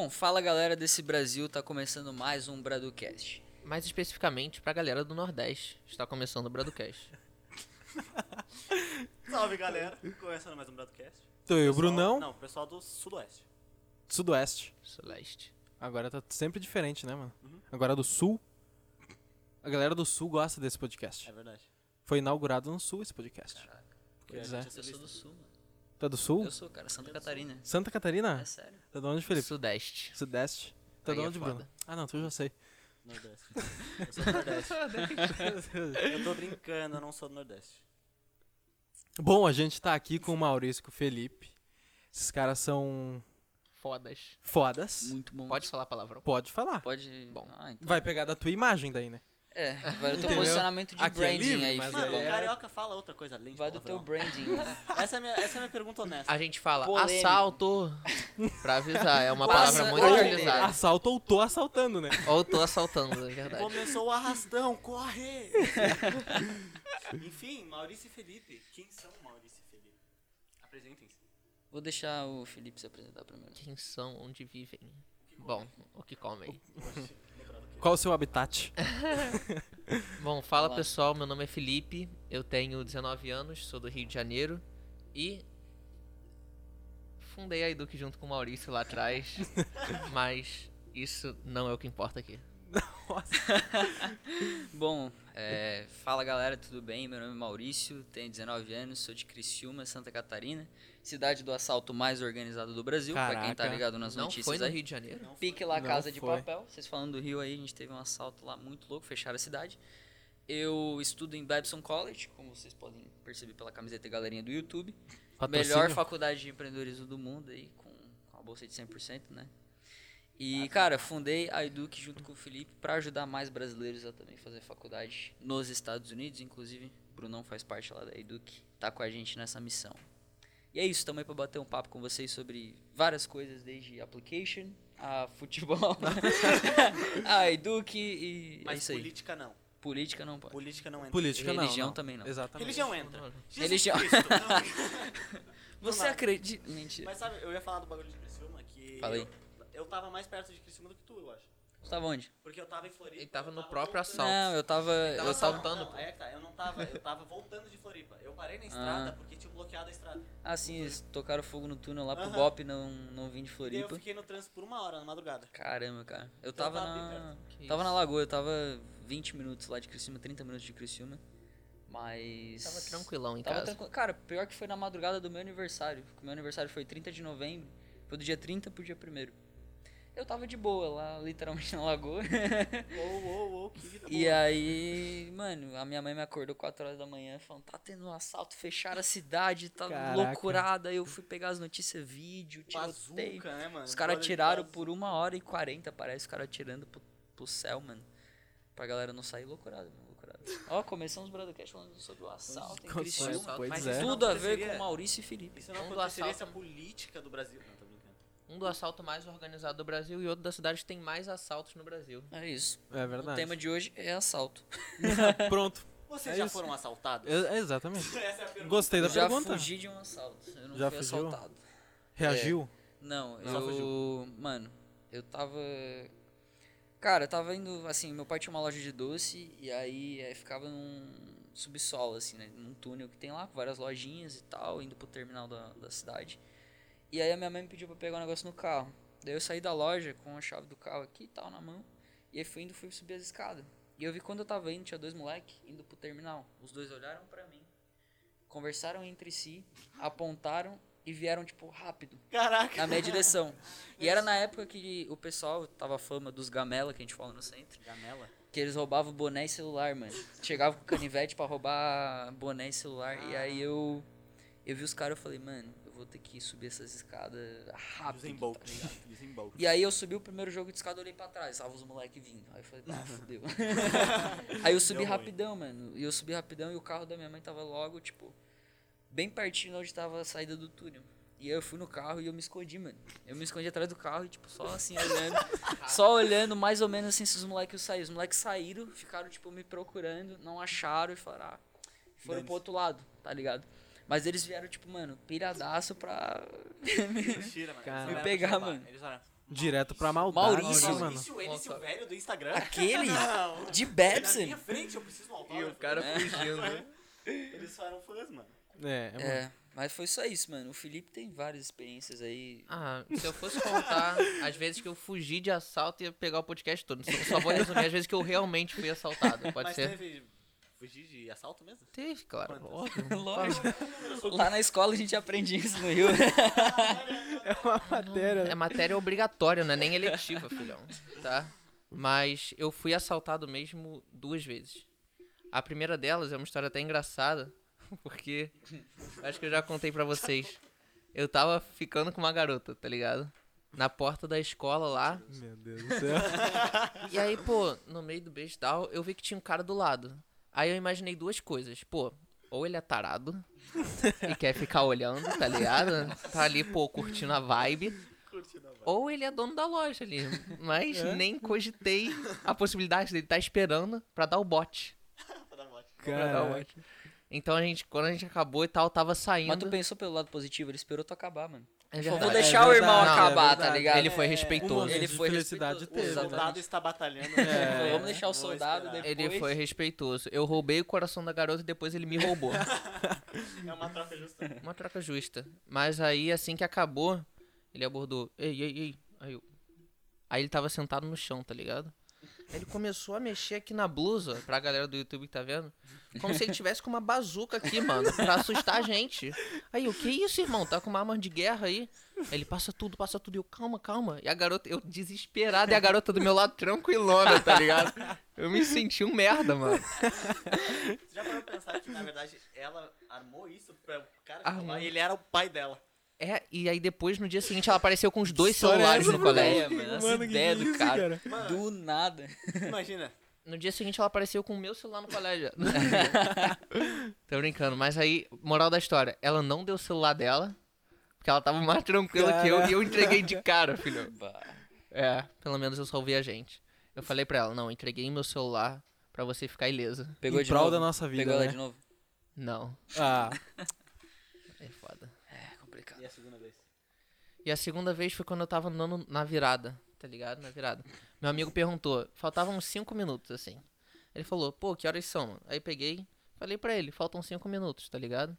Bom, fala galera desse Brasil, tá começando mais um Braducast. Mais especificamente pra galera do Nordeste. Está começando o Bradocast. Salve galera, começando mais um Bradcast. Tô eu, Pessoal- Brunão, Não, pessoal do Sudoeste. Sudoeste. Celeste. Agora tá sempre diferente, né, mano? Uhum. Agora do Sul. A galera do Sul gosta desse podcast. É verdade. Foi inaugurado no Sul esse podcast. Porque Pois a é. gente Eu sou do Sul, mano. Tu é do Sul? Eu sou, cara, Santa Catarina. Santa Catarina? É sério. Tá de onde, Felipe? Sudeste. Sudeste. Tá de é onde, foda. Bruno? Ah, não, tu já sei. Nordeste. Eu sou do Nordeste. eu tô brincando, eu não sou do Nordeste. Bom, a gente tá aqui com o Maurício e com o Felipe. Esses caras são Fodas. fodas. Muito bom. Pode falar palavrão? Pode falar. Pode. Bom. Ah, então. Vai pegar da tua imagem daí, né? É, vai do teu posicionamento de Aqui é branding livre, aí, mas. Mano, o é- carioca fala outra coisa além de Vai do teu palavrão. branding. Essa é, a minha, essa é a minha pergunta honesta. A gente fala Polêmico. assalto pra avisar. É uma Passa- palavra muito Ou- utilizada. Assalto ou tô assaltando, né? Ou tô assaltando, é verdade. Começou o arrastão, corre! Enfim, Maurício e Felipe. Quem são Maurício e Felipe? Apresentem-se. Vou deixar o Felipe se apresentar primeiro. Quem são, onde vivem? Bom, o que comem. Qual o seu habitat? Bom, fala Olá. pessoal, meu nome é Felipe, eu tenho 19 anos, sou do Rio de Janeiro e fundei a Eduque junto com o Maurício lá atrás, mas isso não é o que importa aqui. Bom, é, fala galera, tudo bem? Meu nome é Maurício, tenho 19 anos, sou de Criciúma, Santa Catarina, cidade do assalto mais organizado do Brasil, pra quem tá Caraca. ligado nas Não notícias foi no aí. Rio de Janeiro? Não Pique lá, Não Casa de foi. Papel. Vocês falando do Rio aí, a gente teve um assalto lá muito louco, fecharam a cidade. Eu estudo em Babson College, como vocês podem perceber pela camiseta e galerinha do YouTube. Patrocínio? Melhor faculdade de empreendedorismo do mundo aí, com, com a bolsa de 100%, né? E, cara, fundei a Eduque junto com o Felipe para ajudar mais brasileiros a também fazer faculdade nos Estados Unidos. Inclusive, o Brunão faz parte lá da Eduque, tá com a gente nessa missão. E é isso, também para bater um papo com vocês sobre várias coisas, desde application a futebol, a Eduque e é Mas isso aí. política não. Política não pode. Política não entra. Política não. Religião não. também não. Exatamente. Religião entra. Jesus Religião. Cristo. Não, Você acredita? Mentira. Mas sabe, eu ia falar do bagulho de Criciúma que... Fala aí. Eu, eu tava mais perto de Criciúma do que tu, eu acho. Você tava onde? Porque eu tava em Floripa. Ele tava eu no próprio voltando- assalto. Não, eu tava. tava Eu tava. assaltando. Não, é que tá, eu não tava, eu tava voltando de Floripa. Eu parei na estrada porque tinha bloqueado a estrada. Ah, sim, eles tocaram fogo no túnel lá pro Aham. Bop, não, não vim de E daí eu Floripa. fiquei no trânsito por uma hora na madrugada. Caramba, cara. Eu Então tava tava bem na. Tava isso. na Lagoa, eu tava 20 minutos lá de Criciúma, 30 minutos de Criciúma. Mas. Tava tranquilão em Tava casa. tranquilo. Cara, pior que foi na madrugada do meu aniversário. porque O meu aniversário foi 30 de novembro. Foi do dia 30 pro dia 1 Eu tava de boa lá, literalmente na lagoa. Ô, ô, ô, que vida e boa. aí, mano, a minha mãe me acordou 4 horas da manhã falando: tá tendo um assalto, fecharam a cidade, tá Caraca. loucurada. Aí eu fui pegar as notícias, vídeo, tiroteio. Bazuca, né, mano? Os caras bazuca. por uma hora e 40, parece, os caras atirando pro, pro céu, mano. Pra galera não sair loucurada, mano, loucurada. Ó, começamos o Broadcast falando sobre o assalto em Criciúma. Mas é. Tudo a ver com Maurício e Felipe. Isso não Um do aconteceria se a assalto. política do Brasil... Não, brincando. Um do assalto mais organizado do Brasil e outro da cidade que tem mais assaltos no Brasil. É isso. É O verdade. tema de hoje é assalto. Pronto. Vocês É já isso. foram assaltados? É- exatamente. Essa é a pergunta. Gostei da Eu já pergunta. fugi de um assalto. Eu não Já fui fugiu? assaltado. Reagiu? Não, Só eu. Mano, eu tava. Cara, eu tava indo. Assim, meu pai tinha uma loja de doce e aí eh, ficava num subsolo, assim, né? Num túnel que tem lá, com várias lojinhas e tal, indo pro terminal da, da cidade. E aí a minha mãe me pediu pra pegar um negócio no carro. Daí eu saí da loja com a chave do carro aqui e tal na mão. E aí fui indo, fui subir as escadas. E eu vi quando eu tava indo, tinha dois moleques indo pro terminal. Os dois olharam pra mim, conversaram entre si, apontaram e vieram, tipo, rápido Caraca. na minha direção. E era na época que o pessoal tava a fama dos gamela que a gente fala no centro, Gamela. que eles roubavam boné e celular, mano. Chegava com canivete pra roubar boné e celular. E aí eu eu vi os caras e falei, mano, vou ter que subir essas escadas rápido. Usain tá Bolt. ligado? Usain Bolt. E aí eu subi o primeiro jogo de escada, olhei pra trás, tava os moleques vindo. Aí eu falei, ah, fudeu. aí eu subi Deu ruim. rapidão, mano. E eu subi rapidão e o carro da minha mãe tava logo, tipo, bem pertinho de onde tava a saída do túnel. E aí eu fui no carro e eu me escondi, mano. Eu me escondi atrás do carro e, tipo, só assim, olhando. só olhando mais ou menos assim se os moleques saíram. Os moleques saíram, ficaram, tipo, me procurando, não acharam e falaram, ah, foram pro outro lado, tá ligado? Mas eles vieram, tipo, mano, piradaço pra. Mentira, mano. Cara. Me pegar, pra mano. Eles olharam. Direto pra maldade, Maurício. né, mano? Maurício, ele, Nossa. o velho do Instagram. Aquele Não. de Na Babson. minha frente, eu preciso um E o cara fugindo. Eles só eram fãs, mano. É, é, mano. É, mas foi só isso, mano. O Felipe tem várias experiências aí. Ah, se eu fosse contar as vezes que eu fugi de assalto, ia pegar o podcast todo. Só, só vou resumir as vezes que eu realmente fui assaltado. Pode Mas ser? teve fugir de assalto mesmo? Teve, claro. Quantas? Óbvio. Lógico. Lá na escola a gente aprende isso no Rio. É uma matéria. É matéria obrigatória, não é nem eletiva, filhão. Tá? Mas eu fui assaltado mesmo duas vezes. A primeira delas é uma história até engraçada, porque acho que eu já contei pra vocês. Eu tava ficando com uma garota, tá ligado? Na porta da escola lá. Meu Deus do céu. E aí, pô, no meio do beijo e tal, eu vi que tinha um cara do lado. Aí eu imaginei duas coisas. Pô, ou ele é tarado e quer ficar olhando, tá ligado? Tá ali, pô, curtindo a vibe. Ou ele é dono da loja ali. Mas nem cogitei a possibilidade dele estar esperando pra dar o bote. Pra dar o bote. Então a gente, quando a gente acabou e tal, tava Mas tu saindo. pensou pelo lado positivo, ele esperou tu acabar, mano. É vou deixar É o irmão verdade, acabar, é tá ligado? Ele foi É, respeitoso. Ele de foi felicidade respeitoso. teve, O né? soldado está batalhando. É. Vamos deixar o Vou soldado esperar. depois. Ele foi respeitoso. Eu roubei o coração da garota e depois ele me roubou. É uma troca justa. Uma troca justa. Mas aí, assim que acabou, ele abordou. Ei, ei, ei. Aí, eu... aí ele tava sentado no chão, tá ligado? Ele começou a mexer aqui na blusa, pra galera do YouTube que tá vendo. Como se ele tivesse com uma bazuca aqui, mano, pra assustar a gente. Aí, o que isso, irmão? Tá com uma arma de guerra aí? Aí ele passa tudo, passa tudo. E eu, calma, calma. E a garota, eu desesperado, e a garota do meu lado tranquilona, tá ligado? Eu me senti um merda, mano. Você já parou pra pensar que, na verdade, ela armou isso pra o cara Armou. falar e ele era o pai dela. É, e aí depois, no dia seguinte, ela apareceu com os dois História celulares essa, no colégio. É, mano, essa Mano, que ideia do isso, cara. Mano, Do nada. imagina. No dia seguinte ela apareceu com o meu celular no colégio. Tô brincando, mas aí, moral da história, ela não deu o celular dela, porque ela tava mais tranquila que eu e eu entreguei de cara, filho. Bah. É, pelo menos eu salvei a gente. Eu falei pra ela, não, entreguei meu celular pra você ficar ilesa. Pegou Em de prol novo. da nossa vida, Pegou ela né? de novo. Não, Ah, é foda. Complicado. E a segunda vez? E a segunda vez foi quando eu tava andando na virada, tá ligado? Na virada. Meu amigo perguntou, faltavam uns 5 minutos, assim. Ele falou, pô, que horas são? mano? Aí peguei, falei pra ele, faltam 5 minutos, tá ligado?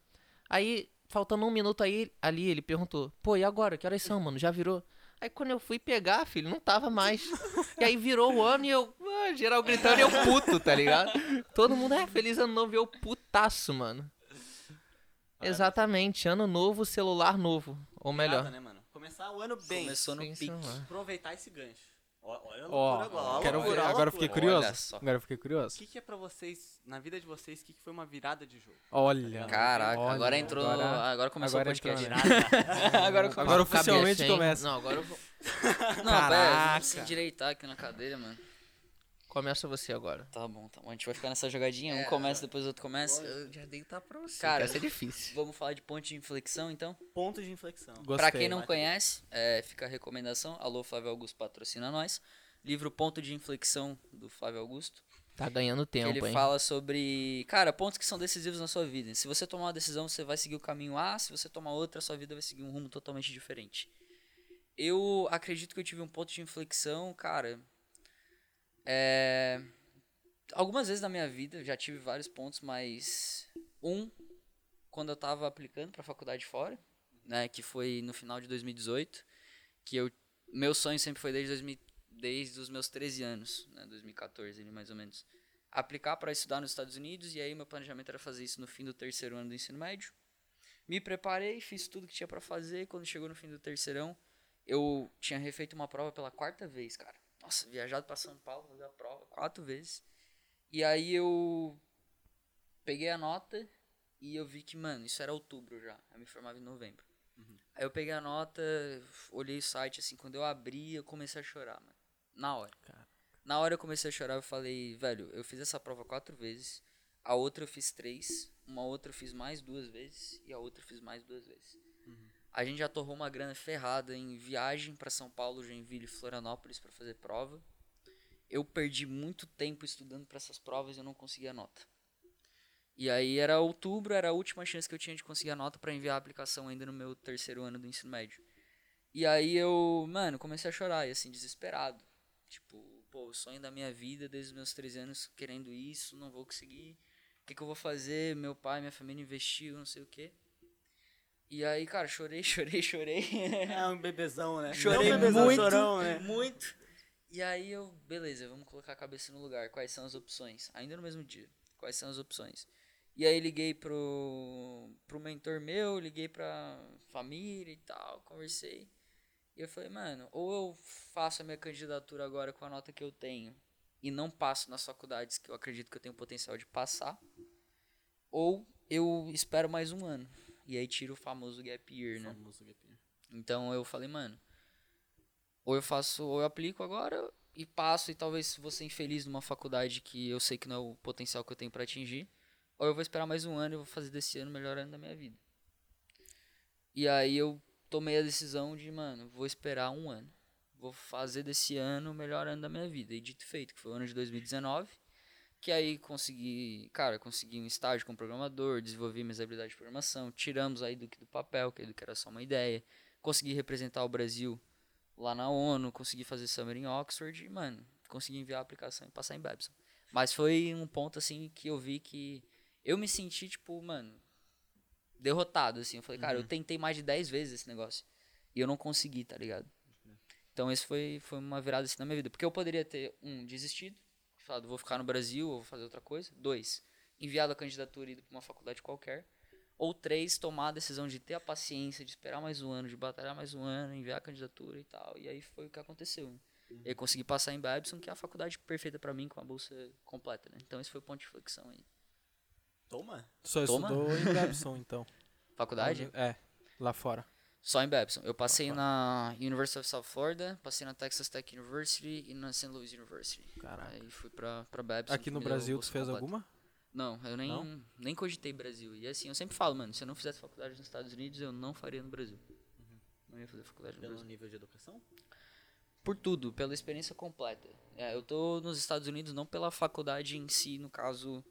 Aí, faltando um minuto aí, ali, ele perguntou, pô, e agora? Que horas são, mano? Já virou? Aí quando eu fui pegar, filho, não tava mais. E aí virou o ano e eu, ah, geral gritando e eu puto, tá ligado? Todo mundo é feliz ano novo e eu putaço, mano. Exatamente, ano novo, celular novo. Ou melhor. Nada, né, mano? Começar o ano bem. Começou no pique. Aproveitar esse gancho. Olha a loucura agora. quero ver. Agora eu fiquei curioso. Agora eu fiquei O curioso. que, que é pra vocês, na vida de vocês, o que, que foi uma virada de jogo? Olha. Caraca, Olha, agora entrou. agora- Agora, começou agora o podcast. entrou, agora começou. Agora Cabe oficialmente começa. Não, agora eu vou... Não, pera, Caraca. vamos se endireitar aqui na cadeira, mano. Começa você agora. Tá bom, tá bom. A gente vai ficar nessa jogadinha. Um começa, depois o outro começa. Eu já dei tá pra você. Cara, Cara, ser difícil. Vamos falar de ponto de inflexão, então? Ponto de inflexão. Gostei. Pra quem não Vai. conhece, é, fica a recomendação. Alô, Flávio Augusto patrocina nós. Livro Ponto de Inflexão, do Flávio Augusto. Tá ganhando tempo, ele hein? fala sobre, cara, pontos que são decisivos na sua vida. Se você tomar uma decisão, você vai seguir o caminho A. Se você tomar outra, sua vida vai seguir um rumo totalmente diferente. Eu acredito que eu tive um ponto de inflexão, cara. É... Algumas vezes na minha vida, já tive vários pontos, mas um, quando eu tava aplicando pra faculdade fora, né, que foi no final de 2018, que eu meu sonho sempre foi desde 2000, desde os meus 13 anos, né, 2014 ali mais ou menos, aplicar para estudar nos Estados Unidos e aí meu planejamento era fazer isso no fim do terceiro ano do ensino médio. Me preparei, fiz tudo que tinha para fazer, quando chegou no fim do terceirão, eu tinha refeito uma prova pela quarta vez, cara. Nossa, viajado para São Paulo, fazer a prova quatro vezes. E aí eu peguei a nota e eu vi que, mano, isso era outubro já. Eu me formava em novembro. Aí eu peguei a nota, olhei o site, assim, quando eu abri, eu comecei a chorar, mano. Na hora. Na hora eu comecei a chorar, eu falei, velho, eu fiz essa prova quatro vezes, a outra eu fiz três, uma outra eu fiz mais duas vezes e a outra eu fiz mais duas vezes. A gente já torrou uma grana ferrada em viagem pra São Paulo, Joinville e Florianópolis pra fazer prova. Eu perdi muito tempo estudando pra essas provas e eu não conseguia nota. E aí era outubro, era a última chance que eu tinha de conseguir a nota pra enviar a aplicação ainda no meu terceiro ano do ensino médio. E aí eu, mano, comecei a chorar, e assim, desesperado. Tipo, pô, o sonho da minha vida desde os meus 13 anos querendo isso, não vou conseguir. O que, que eu vou fazer? Meu pai, minha família investiu, não sei o quê. E aí, cara, chorei, chorei, chorei. É um bebezão, né? Chorei Não um bebezão, muito, chorão, né? muito. E aí eu, beleza, vamos colocar a cabeça no lugar. Quais são as opções? Ainda no mesmo dia. Quais são as opções? E aí liguei pro, pro mentor meu, liguei pra família e tal, conversei. E eu falei, mano, ou eu faço a minha candidatura agora com a nota que eu tenho e não passo nas faculdades que eu acredito que eu tenho potencial de passar, ou eu espero mais um ano. E aí tiro o famoso gap year, né? Famoso gap year. Então eu falei, mano, ou eu faço, ou eu aplico agora e passo e talvez vou ser infeliz numa faculdade que eu sei que não é o potencial que eu tenho pra atingir, ou eu vou esperar mais um ano e vou fazer desse ano o melhor ano da minha vida. E aí eu tomei a decisão de, mano, vou esperar um ano. Vou fazer desse ano o melhor ano da minha vida. E dito e feito, que foi o ano de 2019. Que aí consegui, cara, consegui um estágio como programador, desenvolvi minhas habilidades de programação, tiramos aí do que do papel, que era só uma ideia. Consegui representar o Brasil lá na ONU, consegui fazer Summer em Oxford e, mano, consegui enviar a aplicação e passar em Babson. Mas foi um ponto, assim, que eu vi que eu me senti, tipo, mano, derrotado, assim. Eu falei, cara, eu tentei mais de 10 vezes esse negócio e eu não consegui, tá ligado? Então esse foi, foi uma virada assim na minha vida. Porque eu poderia ter, um, desistido, falado, vou ficar no Brasil ou vou fazer outra coisa. Dois, enviado a candidatura e ido pra uma faculdade qualquer. Ou três, tomar a decisão de ter a paciência, de esperar mais um ano, de batalhar mais um ano, enviar a candidatura e tal. E aí foi o que aconteceu. E aí consegui passar em Babson, que é a faculdade perfeita pra mim, com a bolsa completa, né? Então esse foi o ponto de flexão aí. Toma. Só Toma. estudou em Babson, então. Faculdade? É, lá fora. Só em Babson. Eu passei na University of South Florida, passei na Texas Tech University e na St. Louis University. Caraca. Aí fui pra, pra Babson. Aqui no Brasil, tu fez completa. alguma? Não, eu nem, Não? nem cogitei Brasil. E assim, eu sempre falo, mano, se eu não fizesse faculdade nos Estados Unidos, eu não faria no Brasil. Não ia fazer faculdade no Pelo Brasil. nível de educação? Por tudo, pela experiência completa. É, eu tô nos Estados Unidos não pela faculdade em si, no caso,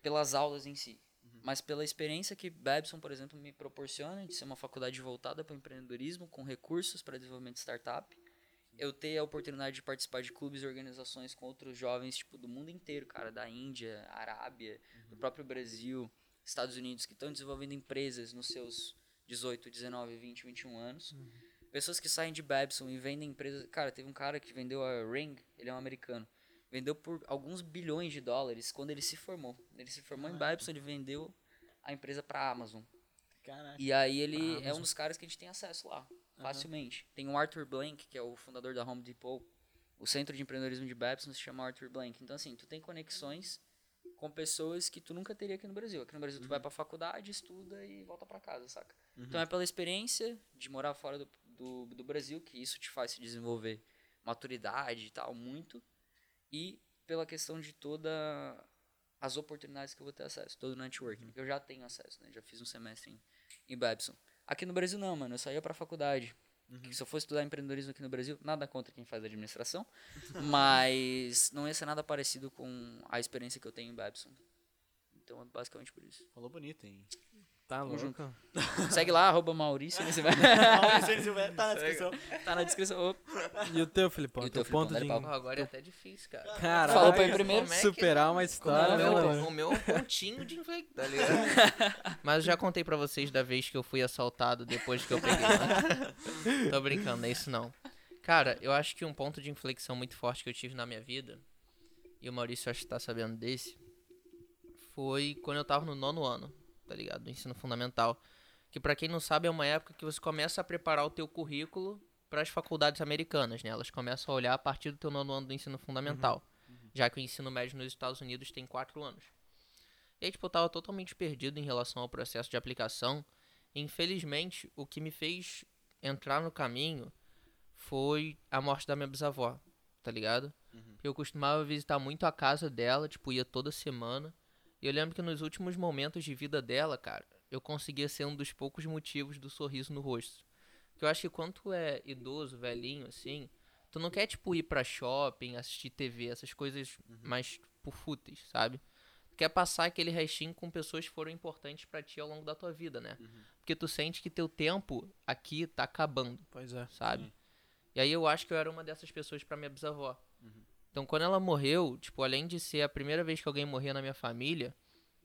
pelas aulas em si. Mas pela experiência que Babson, por exemplo, me proporciona de ser uma faculdade voltada para o empreendedorismo, com recursos para desenvolvimento de startup. Eu ter a oportunidade de participar de clubes e organizações com outros jovens, tipo, do mundo inteiro, cara, da Índia, Arábia, do próprio Brasil, Estados Unidos, que estão desenvolvendo empresas nos seus 18, 19, 20, 21 anos. Pessoas que saem de Babson e vendem empresas. Cara, teve um cara que vendeu a Ring, ele é um americano. Vendeu por alguns bilhões de dólares quando ele se formou. Ele se formou em Babson, ele vendeu a empresa para Amazon. Caraca. E aí ele é um dos caras que a gente tem acesso lá, facilmente. Tem o Arthur Blank, que é o fundador da Home Depot. O centro de empreendedorismo de Babson se chama Arthur Blank. Então, assim, tu tem conexões com pessoas que tu nunca teria aqui no Brasil. Aqui no Brasil tu vai pra faculdade, estuda e volta pra casa, saca? Então é pela experiência de morar fora do, do, do Brasil que isso te faz se desenvolver maturidade e tal, muito. E pela questão de toda as oportunidades que eu vou ter acesso, todo o networking, que eu já tenho acesso, né? Já fiz um semestre em, em Babson. Aqui no Brasil não, mano, eu só ia pra faculdade. Que se eu fosse estudar empreendedorismo aqui no Brasil, nada contra quem faz administração, mas não ia ser nada parecido com a experiência que eu tenho em Babson. Então é basicamente por isso. Falou bonito, hein? Tá louco? junto. Segue lá, arroba Maurício, né? Maurício Silveira, tá na descrição. tá na descrição. Opa. E o teu, Filipão? E o teu Filipão? ponto de... agora é até difícil, cara. Caraca, Falou pra ir primeiro. Como é que- Superar uma O história, né, meu, mano? o meu é um pontinho de inflexão, tá ligado? Mas eu já contei pra vocês da vez que eu fui assaltado depois que eu peguei. Né? Tô brincando, não é isso não. Cara, eu acho que um ponto de inflexão muito forte que eu tive na minha vida, e o Maurício acho que tá sabendo desse, foi quando eu tava no nono ano, tá ligado? Do ensino fundamental. Que pra quem não sabe é uma época que você começa a preparar o teu currículo para as faculdades americanas, né? Elas começam a olhar a partir do teu nono ano do ensino fundamental. Já que o ensino médio nos Estados Unidos tem quatro anos. E aí, tipo, eu tava totalmente perdido em relação ao processo de aplicação. Infelizmente, o que me fez entrar no caminho foi a morte da minha bisavó, tá ligado? Eu costumava visitar muito a casa dela, tipo, ia toda semana. E eu lembro que nos últimos momentos de vida dela, cara, eu conseguia ser um dos poucos motivos do sorriso no rosto. Porque eu acho que quando tu é idoso, velhinho, assim, tu não quer, tipo, ir pra shopping, assistir TV, essas coisas mais, tipo, fúteis, sabe? quer passar aquele restinho com pessoas que foram importantes pra ti ao longo da tua vida, né? Porque tu sente que teu tempo aqui tá acabando, Pois é. sabe? E aí eu acho que eu era uma dessas pessoas pra minha bisavó. Então quando ela morreu, tipo, além de ser a primeira vez que alguém morria na minha família,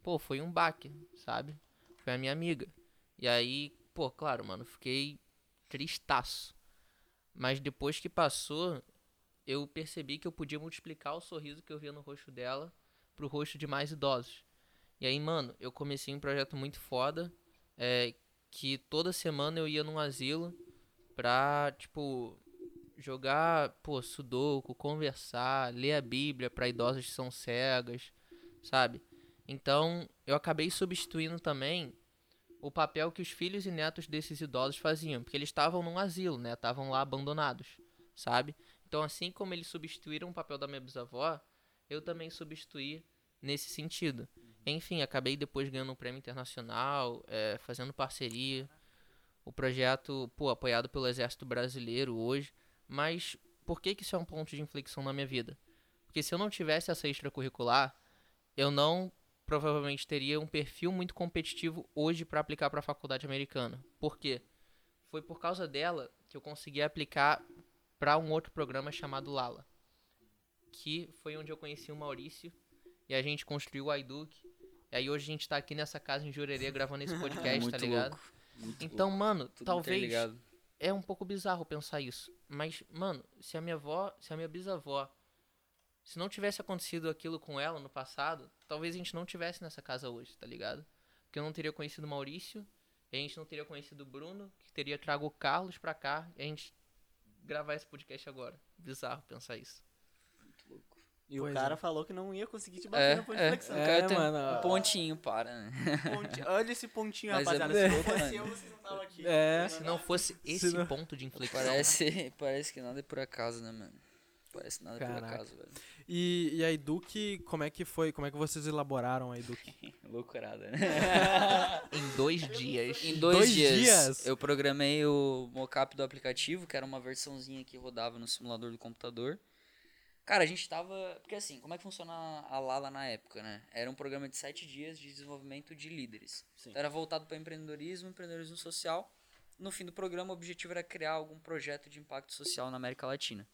pô, foi um baque, sabe? Foi a minha amiga. E aí, pô, claro, mano, fiquei tristaço. Mas depois que passou, eu percebi que eu podia multiplicar o sorriso que eu via no rosto dela pro rosto de mais idosos. E aí, mano, eu comecei um projeto muito foda, é, que toda semana eu ia num asilo pra, tipo, jogar, pô, sudoku, conversar, ler a Bíblia pra idosas que são cegas, sabe? Então, eu acabei substituindo também o papel que os filhos e netos desses idosos faziam, porque eles estavam num asilo, né? Estavam lá abandonados, sabe? Então, assim como eles substituíram o papel da minha bisavó, eu também substituí nesse sentido. Enfim, acabei depois ganhando um prêmio internacional, é, fazendo parceria. O projeto, pô, apoiado pelo Exército Brasileiro hoje. Mas por que, que isso é um ponto de inflexão na minha vida? Porque se eu não tivesse essa extracurricular, eu não provavelmente teria um perfil muito competitivo hoje para aplicar para a faculdade americana. Por quê? Foi por causa dela que eu consegui aplicar para um outro programa chamado Lala, que foi onde eu conheci o Maurício e a gente construiu o iDuke. E aí hoje a gente tá aqui nessa casa em Jurerê gravando esse podcast, tá ligado? louco, Então, louco, mano, tudo talvez é um pouco bizarro pensar isso. Mas, mano, se a minha avó, se a minha bisavó, se não tivesse acontecido aquilo com ela no passado, talvez a gente não tivesse nessa casa hoje, tá ligado? Porque eu não teria conhecido o Maurício, a gente não teria conhecido o Bruno, que teria trago o Carlos pra cá, e a gente gravar esse podcast agora. Bizarro pensar isso. E Pois o cara é. falou que não ia conseguir te bater É, no ponto de é, o flexão. É, cara tem mano, um pontinho, para, né? Ponti- Olha esse pontinho, Mas é rapaziada. muito Se não fosse eu, vocês não estavam aqui. É. Se não fosse esse não- ponto de inflexão. Parece, parece que nada é por acaso, né, mano? Parece nada é por Caraca. acaso, velho. E, e a Eduque, como é que foi? Como é que vocês elaboraram a Eduque? Loucurada, né? Em dois dias. Em dois, Dois dias, dias? eu programei o mockup do aplicativo, que era uma versãozinha que rodava no simulador do computador. Cara, a gente tava. Porque assim, como é que funciona a Lala na época, né? Era um programa de sete dias de desenvolvimento de líderes. Sim. Então era voltado para empreendedorismo, empreendedorismo social. No fim do programa, o objetivo era criar algum projeto de impacto social na América Latina.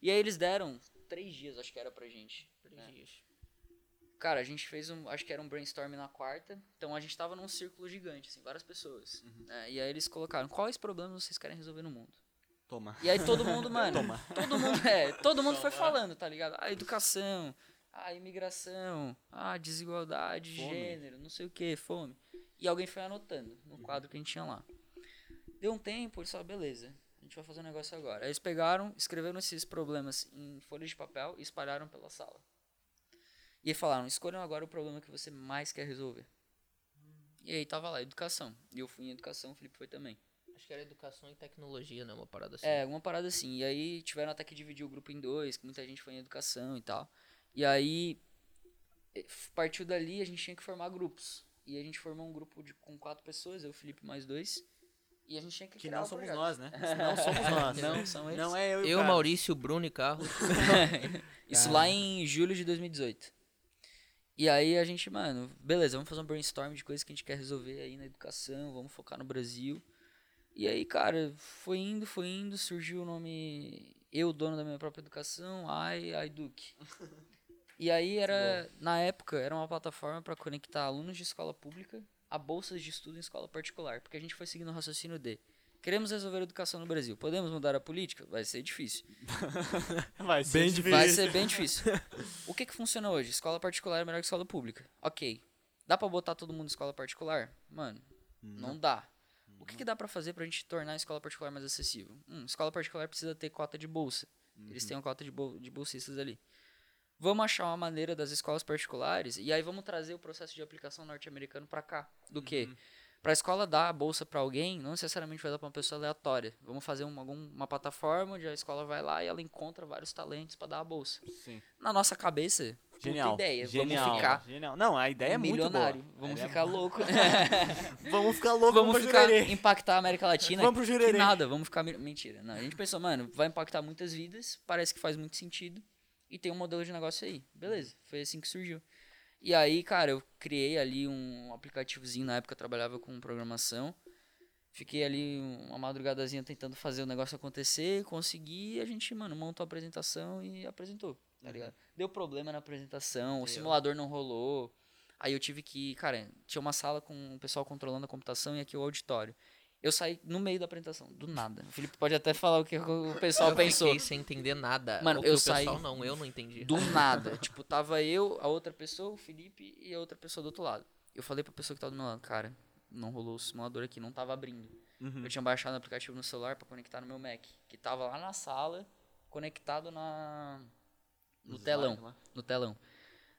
E aí eles deram três dias, acho que era pra gente. Três né? dias. Cara, a gente fez um. Acho que era um brainstorm na quarta. Então a gente tava num círculo gigante, assim, várias pessoas. né? E aí eles colocaram: quais problemas vocês querem resolver no mundo? Toma. E aí todo mundo, mano. Todo mundo, é, todo mundo foi falando, tá ligado? A educação, a imigração, a desigualdade, Fome. gênero, não sei o que, fome. E alguém foi anotando no quadro que a gente tinha lá. Deu um tempo, eles falaram, beleza, a gente vai fazer um negócio agora. Aí eles pegaram, escreveram esses problemas em folhas de papel e espalharam pela sala. E aí falaram, escolham agora o problema que você mais quer resolver. E aí tava lá, educação. E eu fui em educação, o Felipe foi também. Acho que era educação e tecnologia, né? Uma parada assim. É, alguma parada assim. E aí tiveram até que dividir o grupo em dois, que muita gente foi em educação e tal. E aí eh, partiu dali, a gente tinha que formar grupos. E a gente formou um grupo de, com quatro pessoas, eu, o Felipe mais dois. E a gente tinha que Que criar não somos nós, né? Não somos nós. Não, são eles. Não é eu e o Eu. Maurício, Bruno e Carlos. Isso lá em julho de 2018. E aí a gente, mano, beleza, vamos fazer um brainstorm de coisas que a gente quer resolver aí na educação, vamos focar no Brasil. E aí, cara, foi indo, foi indo, surgiu o nome eu, dono da minha própria educação, ai, ai Duque. E aí era, na época, era uma plataforma para conectar alunos de escola pública a bolsas de estudo em escola particular, porque a gente foi seguindo o raciocínio de queremos resolver a educação no Brasil. Podemos mudar a política? Vai ser difícil. Vai ser Bem difícil. Vai ser bem difícil. O que que funciona hoje? Escola particular é melhor que escola pública. Ok. Dá pra botar todo mundo em escola particular? Mano, não dá. O que, que dá pra fazer pra gente tornar a escola particular mais acessível? Hum, escola particular precisa ter cota de bolsa. Eles têm uma cota de, bol de bolsistas ali. Vamos achar uma maneira das escolas particulares e aí vamos trazer o processo de aplicação norte-americano pra cá. Do quê? Pra escola dar a bolsa pra alguém, não necessariamente vai dar pra uma pessoa aleatória. Vamos fazer um, algum, uma plataforma onde a escola vai lá e ela encontra vários talentos pra dar a bolsa. Sim. Na nossa cabeça, puta Genial. ideia. Genial. Vamos ficar Genial. Não, a ideia é muito boa. milionário. Vamos ideia ficar louco. é- Vamos ficar louco, vamos ficar Jurerê. impactar a América Latina. Vamos pro que Jurerê. nada, vamos ficar mentira. Não, a gente pensou, mano, vai impactar muitas vidas, parece que faz muito sentido e tem um modelo de negócio aí. Beleza, foi assim que surgiu. E aí, cara, eu criei ali um aplicativozinho, na época eu trabalhava com programação. Fiquei ali uma madrugadazinha tentando fazer o negócio acontecer, consegui, a gente, mano, montou a apresentação e apresentou, tá ligado? Deu problema na apresentação, o Deu. simulador não rolou. Aí eu tive que, cara, tinha uma sala com o pessoal controlando a computação e aqui o auditório. Eu saí no meio da apresentação, do nada. O Felipe pode até falar o que o pessoal eu pensou. fiquei sem entender nada. Mano, eu o pessoal saí não, eu não entendi. Do nada. tipo, tava eu, a outra pessoa, o Felipe e a outra pessoa do outro lado. Eu falei pra pessoa que tava do meu lado, cara, não rolou o simulador aqui, não tava abrindo. Uhum. Eu tinha baixado o aplicativo no celular pra conectar no meu Mac, que tava lá na sala, conectado na no Os telão, lá. no telão.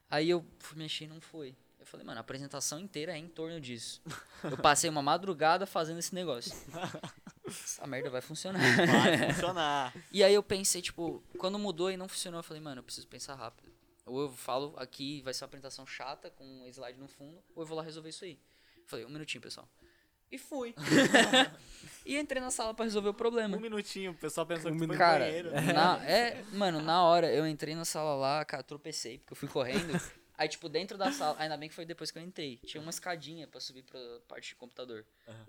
Aí eu fui mexer e não foi. Eu falei, mano, a apresentação inteira é em torno disso. Eu passei uma madrugada fazendo esse negócio. Essa merda vai funcionar. Vai funcionar. E aí eu pensei, tipo, quando mudou e não funcionou, eu falei, mano, eu preciso pensar rápido. Ou eu falo aqui, vai ser uma apresentação chata, com um slide no fundo, ou eu vou lá resolver isso aí. Eu falei, um minutinho, pessoal. E fui. e entrei na sala pra resolver o problema. Um minutinho, o pessoal pensou Um que foi no Cara, banheiro. na, é, mano, na hora eu entrei na sala lá, cara, tropecei, porque eu fui correndo. Aí, tipo, dentro da sala, ainda bem que foi depois que eu entrei, tinha uma escadinha pra subir pra parte de computador.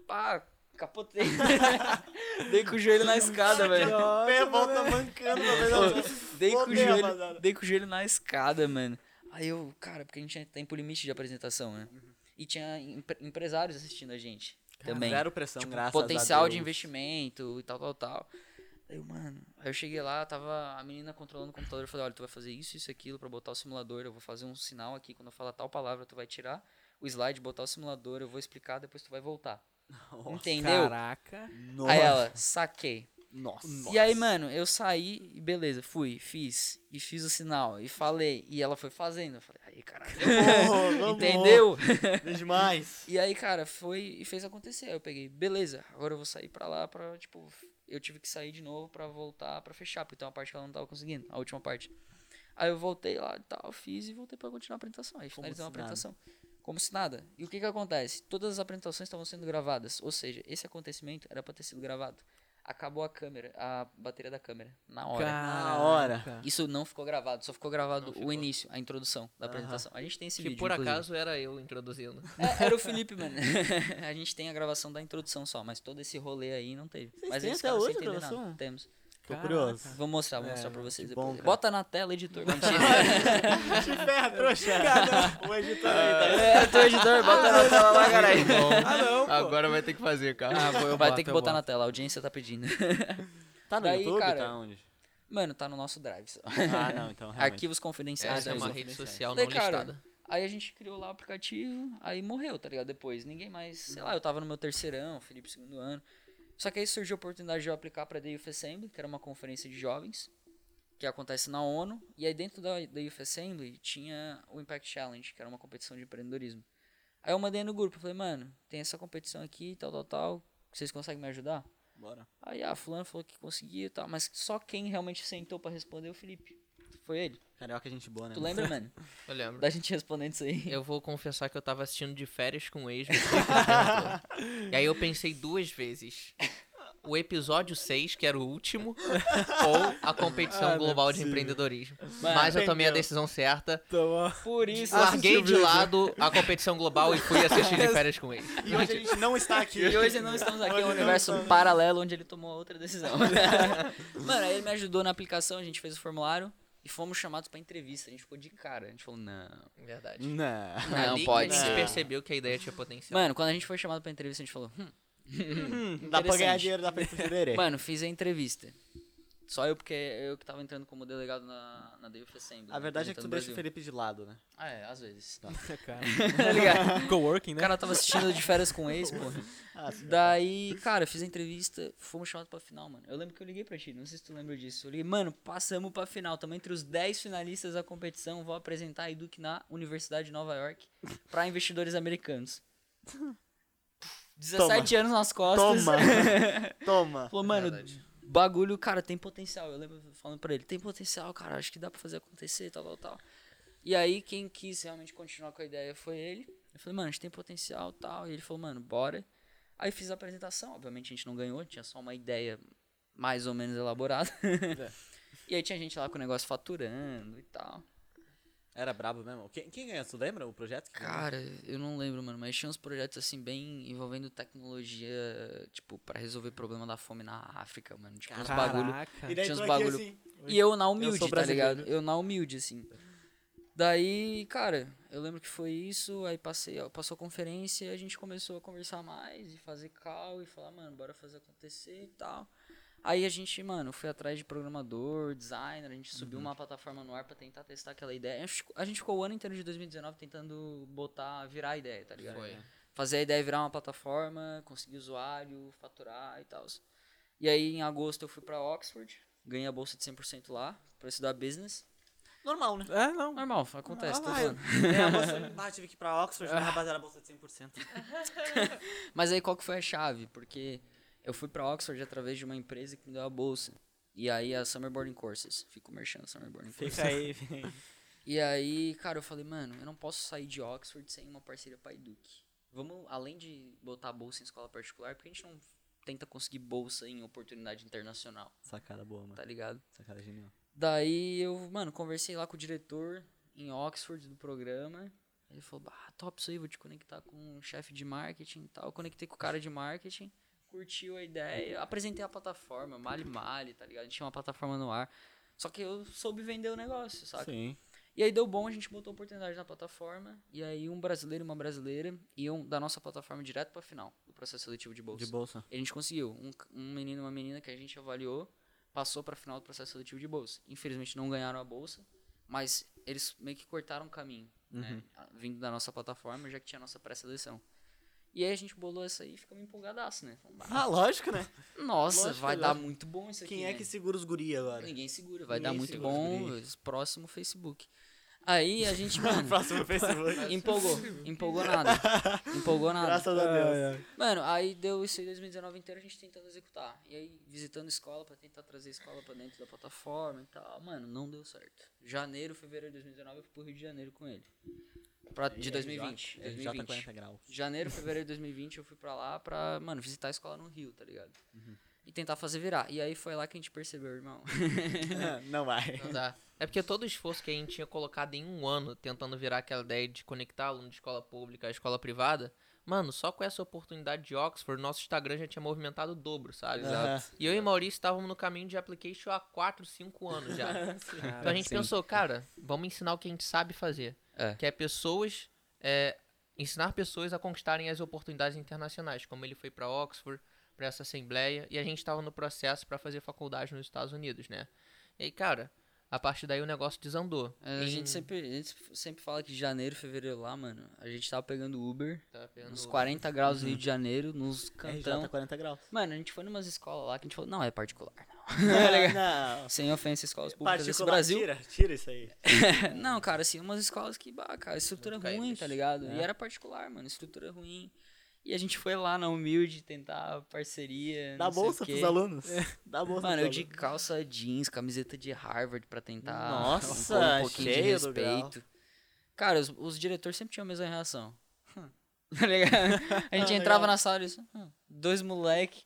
Pá, capotei. Dei com o joelho na escada, velho. Pé, volta mancando ela Dei com, o Fodeu, joelho, rapaziada. dei com o joelho na escada, mano. Aí eu, cara, porque a gente tinha tempo limite de apresentação, né? E tinha empre- empresários assistindo a gente também. Zero pressão, Tipo, graças potencial a de investimento e tal, tal, tal. Aí eu, mano, aí eu cheguei lá, tava a menina controlando o computador, eu falei, olha, tu vai fazer isso, isso, aquilo pra botar o simulador, eu vou fazer um sinal aqui, quando eu falar tal palavra, tu vai tirar o slide, botar o simulador, eu vou explicar, depois tu vai voltar. Nossa. Entendeu? Caraca. Nossa. Aí ela, saquei. Nossa. E aí, mano, eu saí e beleza, fui, fiz. E fiz o sinal, e falei. E ela foi fazendo. Eu falei, aí, caralho. Entendeu? Demais. E aí, cara, foi e fez acontecer. Aí eu peguei, beleza, agora eu vou sair pra lá pra, tipo, eu tive que sair de novo pra voltar pra fechar, porque tem uma parte que ela não tava conseguindo, a última parte. Aí eu voltei lá e tal, fiz e voltei pra continuar a apresentação. Aí se nada. apresentação. Como se nada. E o que que acontece? Todas as apresentações estavam sendo gravadas, ou seja, esse acontecimento era pra ter sido gravado. Acabou a câmera, a bateria da câmera, na hora. Na hora. Isso não ficou gravado, só ficou gravado Não o ficou. início, a introdução da apresentação. A gente tem esse Que vídeo, por inclusive. acaso era eu introduzindo. É, era o Felipe, mano. a gente tem a gravação da introdução só, mas todo esse rolê aí não teve. Vocês mas têm eles até hoje a gravação? nada. Temos. Tô Caraca. curioso. Vou mostrar, vou É, mostrar pra vocês depois. bom. Bota na tela, editor. Mentira. Te ferra, trouxa. O editor aí, tá? é, tu editor, bota na tela lá, caralho. Ah, não, pô. Agora vai ter que fazer, cara. Ah, vou, eu Vai boto, ter que botar boto. na tela, a audiência tá pedindo. Tá no Daí, YouTube? cara, Tá onde? Mano, tá no nosso drive só. Ah, não, então realmente. Arquivos confidenciais. Essa é uma rede social Daí, não cara, listada. Aí a gente criou lá o aplicativo, aí morreu, tá ligado? Depois. Ninguém mais. Sei lá, eu tava no meu terceirão, Felipe segundo ano. Só que aí surgiu a oportunidade de eu aplicar The Youth Assembly, que era uma conferência de jovens, que acontece na ONU. E aí dentro da, da Youth Assembly tinha o Impact Challenge, que era uma competição de empreendedorismo. Aí eu mandei no grupo, falei, mano, tem essa competição aqui, tal, tal, tal. Vocês conseguem me ajudar? Bora. Aí a fulano falou que conseguia e tal, mas só quem realmente sentou pra responder é o Felipe. Foi ele. Carioca é gente boa, né? Tu lembra, mano? Eu lembro. Da gente respondendo isso aí. Eu vou confessar que eu tava assistindo de férias com o ex. e aí eu pensei duas vezes. O episódio 6, que era o último, ou a competição Ah, é global de possível. empreendedorismo. Mano, Mas eu tomei a decisão certa. Toma. Por isso. Larguei de lado a competição global e fui assistir de férias com ele. E hoje a gente não está aqui. E hoje não estamos aqui, é um universo estamos. paralelo onde ele tomou outra decisão. Mano, aí ele me ajudou na aplicação, a gente fez o formulário e fomos chamados pra entrevista. A gente ficou de cara. A gente falou, não. Verdade. Não. Não, pode que a gente ser. percebeu que a ideia tinha potencial. Mano, quando a gente foi chamado pra entrevista, a gente falou, hum. Hum, dá pra ganhar dinheiro, dá pra ir pro Jurerê. Mano, fiz a entrevista. Só eu, porque eu que tava entrando como delegado na, na Youth Assembly. A verdade é que tu o deixa o. Felipe de lado, né? Ah, é, às vezes. Cara. Tá ligado? Coworking, O né? cara tava assistindo de férias com o ex, pô. Ah. Daí, cara, eu fiz a entrevista, fomos chamados pra final, mano. Eu lembro que eu liguei pra ti, não sei se tu lembra disso. Eu liguei, mano, passamos pra final, tamo entre os 10 finalistas da competição, vou apresentar a Eduque na Universidade de Nova York pra investidores americanos. 17 anos nas costas. Toma. Toma. Falou, mano, Verdade. Bagulho, cara, tem potencial. Eu lembro falando pra ele, tem potencial, cara, acho que dá pra fazer acontecer, tal, tal, tal. E aí, quem quis realmente continuar com a ideia foi ele. Eu falei, mano, a gente tem potencial tal. E ele falou, mano, bora. Aí fiz a apresentação, obviamente a gente não ganhou, tinha só uma ideia mais ou menos elaborada. e aí tinha gente lá com o negócio faturando e tal. Era brabo mesmo. Quem, quem ganhou? Tu lembra o projeto? que ganhou? Cara, eu não lembro, mano, mas tinha uns projetos assim bem envolvendo tecnologia, tipo, pra resolver problema da fome na África, mano. Tipo, uns bagulho. Caraca. E daí tinha uns bagulho- assim, E eu na humilde, sou tá ligado? Eu na humilde, assim. Daí, cara, eu lembro que foi isso, aí passei, ó, passou a conferência e a gente começou a conversar mais e fazer call e falar, mano, bora fazer acontecer e tal. Aí a gente, mano, foi atrás de programador, designer, a gente subiu uma plataforma no ar pra tentar testar aquela ideia. A gente, ficou- o ano inteiro de 2019 tentando botar, virar a ideia, tá ligado? Foi. fazer a ideia virar uma plataforma, conseguir usuário, faturar e tal. E aí em agosto eu fui pra Oxford, ganhei a bolsa de 100% lá pra estudar business. Normal, né? É, não. Normal, acontece, tô Ah, eu, falando. é, a bolsa, ah, tive que ir pra Oxford, né, rapaziada, a bolsa de 100%. Mas aí qual que foi a chave? Porque eu fui pra Oxford através de uma empresa que me deu a bolsa. E aí a Summer Boarding Courses, fico merchando Summer Boarding Courses. Fica aí. vem. E aí, cara, eu falei, mano, eu não posso sair de Oxford sem uma parceria Pai Duque. Vamos, além de botar a bolsa em escola particular, porque a gente não tenta conseguir bolsa em oportunidade internacional, Sacada boa, mano. tá ligado? Sacada genial. Daí eu, mano, conversei lá com o diretor em Oxford do programa. Ele falou, bah, top isso aí, vou te conectar com o chefe de marketing e tal. Eu conectei com o cara de marketing, curtiu a ideia, apresentei a plataforma, Mali Mali, tá ligado? A gente tinha uma plataforma no ar. Só que eu soube vender o negócio, saca? Sim. E aí deu bom, a gente botou a oportunidade na plataforma. E aí um brasileiro e uma brasileira iam da nossa plataforma direto pra final do processo seletivo de bolsa. De bolsa. E a gente conseguiu. Um, um menino e uma menina que a gente avaliou passou pra final do processo seletivo de bolsa. Infelizmente não ganharam a bolsa, mas eles meio que cortaram o caminho, né? a- Vindo da nossa plataforma, já que tinha a nossa pré-seleção. E aí a gente bolou essa aí e ficamos empolgadaço, né? Falamos, "Bah, Ah, lógico, né? Nossa, lógico, vai né? dar muito bom isso aqui. Quem é né?" que segura os guri agora? Ninguém segura, vai Ninguém dar muito bom. Próximo Facebook. Aí a gente, mano, Próximo Facebook. empolgou. Empolgou nada. Empolgou nada. Graças a Deus. Mano, aí deu isso aí 2019 inteiro a gente tentando executar. E aí visitando escola pra tentar trazer a escola pra dentro da plataforma e tal. Mano, não deu certo. Janeiro, fevereiro de 2019 eu fui pro Rio de Janeiro com ele. Pra, de 2020. J, 2020. 40 graus. Janeiro, fevereiro de 2020 eu fui pra lá pra, mano, visitar a escola no Rio, tá ligado? E tentar fazer virar. E aí foi lá que a gente percebeu, irmão. Não vai. Não dá. É porque todo o esforço que a gente tinha colocado em um ano tentando virar aquela ideia de conectar aluno de escola pública à escola privada, mano, só com essa oportunidade de Oxford, nosso Instagram já tinha movimentado o dobro, sabe? Aham. E eu e Maurício estávamos no caminho de application há 4, 5 anos já. então a gente sim. pensou, cara, vamos ensinar o que a gente sabe fazer. É. Que é pessoas. é, ensinar pessoas a conquistarem as oportunidades internacionais, como ele foi para Oxford, para essa assembleia, e a gente estava no processo para fazer faculdade nos Estados Unidos, né? E aí, cara, a partir daí o negócio desandou. É, a, gente sempre, a gente sempre fala que janeiro, fevereiro lá, mano, a gente tava pegando Uber. Tá pegando- Nos 40 graus do Rio de Janeiro, nos RJ cantão. 40 graus. Mano, a gente foi numas escolas lá que a gente falou, não, é particular, não. não. Sem ofensa, escolas públicas desse Brasil. tira, tira isso aí. não, cara, assim, umas escolas que, bah, cara, estrutura Nunca ruim, tá ligado? E É. era particular, mano, estrutura ruim. E a gente foi lá na humilde tentar parceria. Dá bolsa pros alunos. Dá bolsa Mano, eu de calça jeans, camiseta de Harvard pra tentar Nossa, impor um pouquinho de respeito. Cara, os, os diretores sempre tinham a mesma reação. Hum. Tá ligado? A gente Ah, entrava legal. na sala e disse, hum, dois moleque,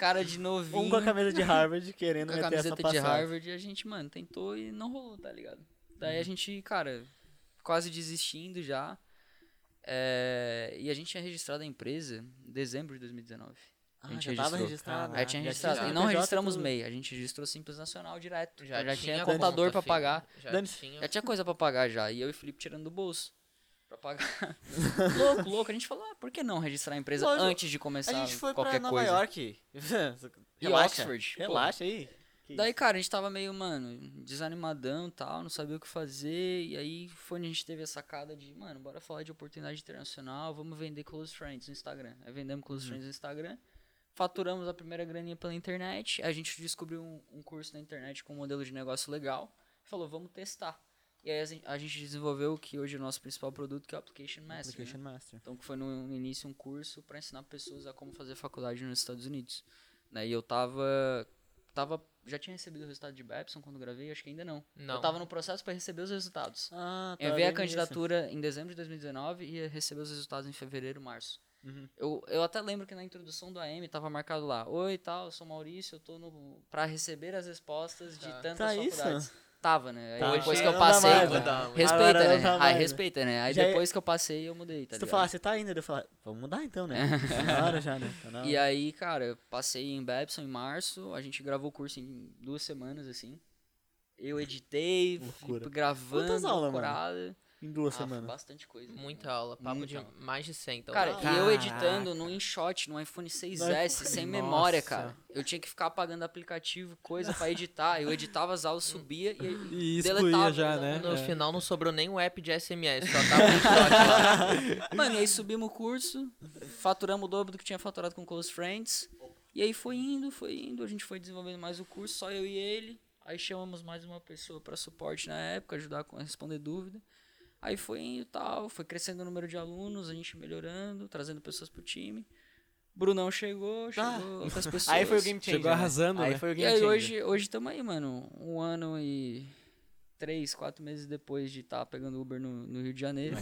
cara de novinho, Um com a camisa de Harvard querendo com a meter essa camiseta de. Harvard e a gente, mano, tentou e não rolou, tá ligado? Daí Uhum. a gente, cara, quase desistindo já. É, e a gente tinha registrado a empresa em dezembro de 2019. Ah, A gente já tava registrou. registrado. Aí tinha Já registrado. tinha E não registramos tudo. MEI, a gente registrou Simples Nacional direto. Já, Já, tinha conta contador pra feita, pagar. Já tinha. Já tinha coisa pra pagar já. E eu e o Felipe tirando do bolso. Pra pagar. louco, louco. A gente falou, ah, por que não registrar a empresa Lógico, antes de começar A gente foi qualquer pra Nova coisa? York. E Relaxa. Oxford, pô. Relaxa aí. Que Daí, cara, a gente tava meio, mano, desanimadão e tal, não sabia o que fazer. E aí foi onde a gente teve a sacada de, mano, bora falar de oportunidade internacional, vamos vender Close Friends no Instagram. Aí vendemos Close Friends no Instagram, faturamos a primeira graninha pela internet, a gente descobriu um, um curso na internet com um modelo de negócio legal, e falou, vamos testar. E aí a gen- a gente desenvolveu o que hoje é o nosso principal produto, que é o Application Master. né? Application Master. Então, que foi no, no início um curso para ensinar pessoas a como fazer faculdade nos Estados Unidos. Né? E eu tava, tava. Já tinha recebido o resultado de Babson quando gravei? Acho que ainda não. Não. Eu tava no processo para receber os resultados. Ah, tá. Eu enviei a candidatura em dezembro de 2019 e ia receber os resultados em fevereiro, março. Uhum. Eu, eu até lembro que na introdução do AM tava marcado lá: Oi, tal, eu sou Maurício, eu tô no, pra receber as respostas de Tá. tantas Tá isso? Tava, né? Aí Tá. depois que eu passei. mais, né? Respeita, Agora né? Aí né? respeita, né? Aí Já é- depois que eu passei, eu mudei, tá Se tu falar, você tá indo, eu falar, vamos mudar então, né? Tá na hora já, né? Tá E aí, cara, eu passei em Babson em março, a gente gravou o curso em duas semanas, assim. Eu editei, fui gravando, Quantas aulas, mano? Em duas Ah, semanas. bastante coisa. Muita aula, papo Muita de aula. mais de 100. Então, Cara, e eu editando no InShot, no iPhone 6S, sem memória, Nossa. cara. Eu tinha que ficar apagando aplicativo, coisa pra editar. Eu editava as aulas, subia e, E deletava. já, né? exatamente. no É. final não sobrou nem o app de SMS, só tava um shot lá. Mano, e aí subimos o curso, faturamos o dobro do que tinha faturado com Close Friends. E aí foi indo, foi indo, a gente foi desenvolvendo mais o curso, só eu e ele. Aí chamamos mais uma pessoa pra suporte na época, ajudar a responder dúvida. Aí foi indo e tal, foi crescendo o número de alunos, a gente melhorando, trazendo pessoas pro time. Brunão chegou, chegou Ah. outras pessoas. Aí foi o game changer. Chegou né? arrasando, Aí né? foi o E game aí changer. hoje, hoje estamos aí, mano. Um ano e três, quatro meses depois de estar pegando Uber no, no Rio de Janeiro.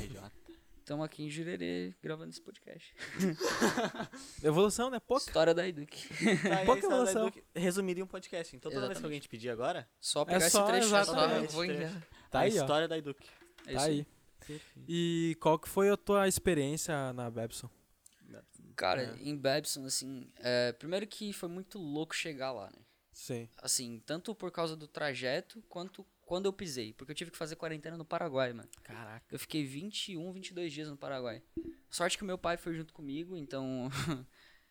Estamos aqui em Jurerê gravando esse podcast. Evolução, né? Pouca. História da Eduque. Tá, Pouca esse é evolução. Edu que Resumiria um podcast. Então toda vez que Exatamente. alguém te pedir agora, Só pegar esse só, trecho. exato. só Só esse vou trecho. enviar. Tá a aí, ó. história da Eduque. É Tá aí. E qual que foi a tua experiência na Babson? Cara, É. em Babson, assim, é, primeiro que foi muito louco chegar lá, né? Sim. Assim, tanto por causa do trajeto, quanto quando eu pisei. Porque eu tive que fazer quarentena no Paraguai, mano. Caraca. Eu fiquei 21, 22 dias no Paraguai. Sorte que meu pai foi junto comigo, então.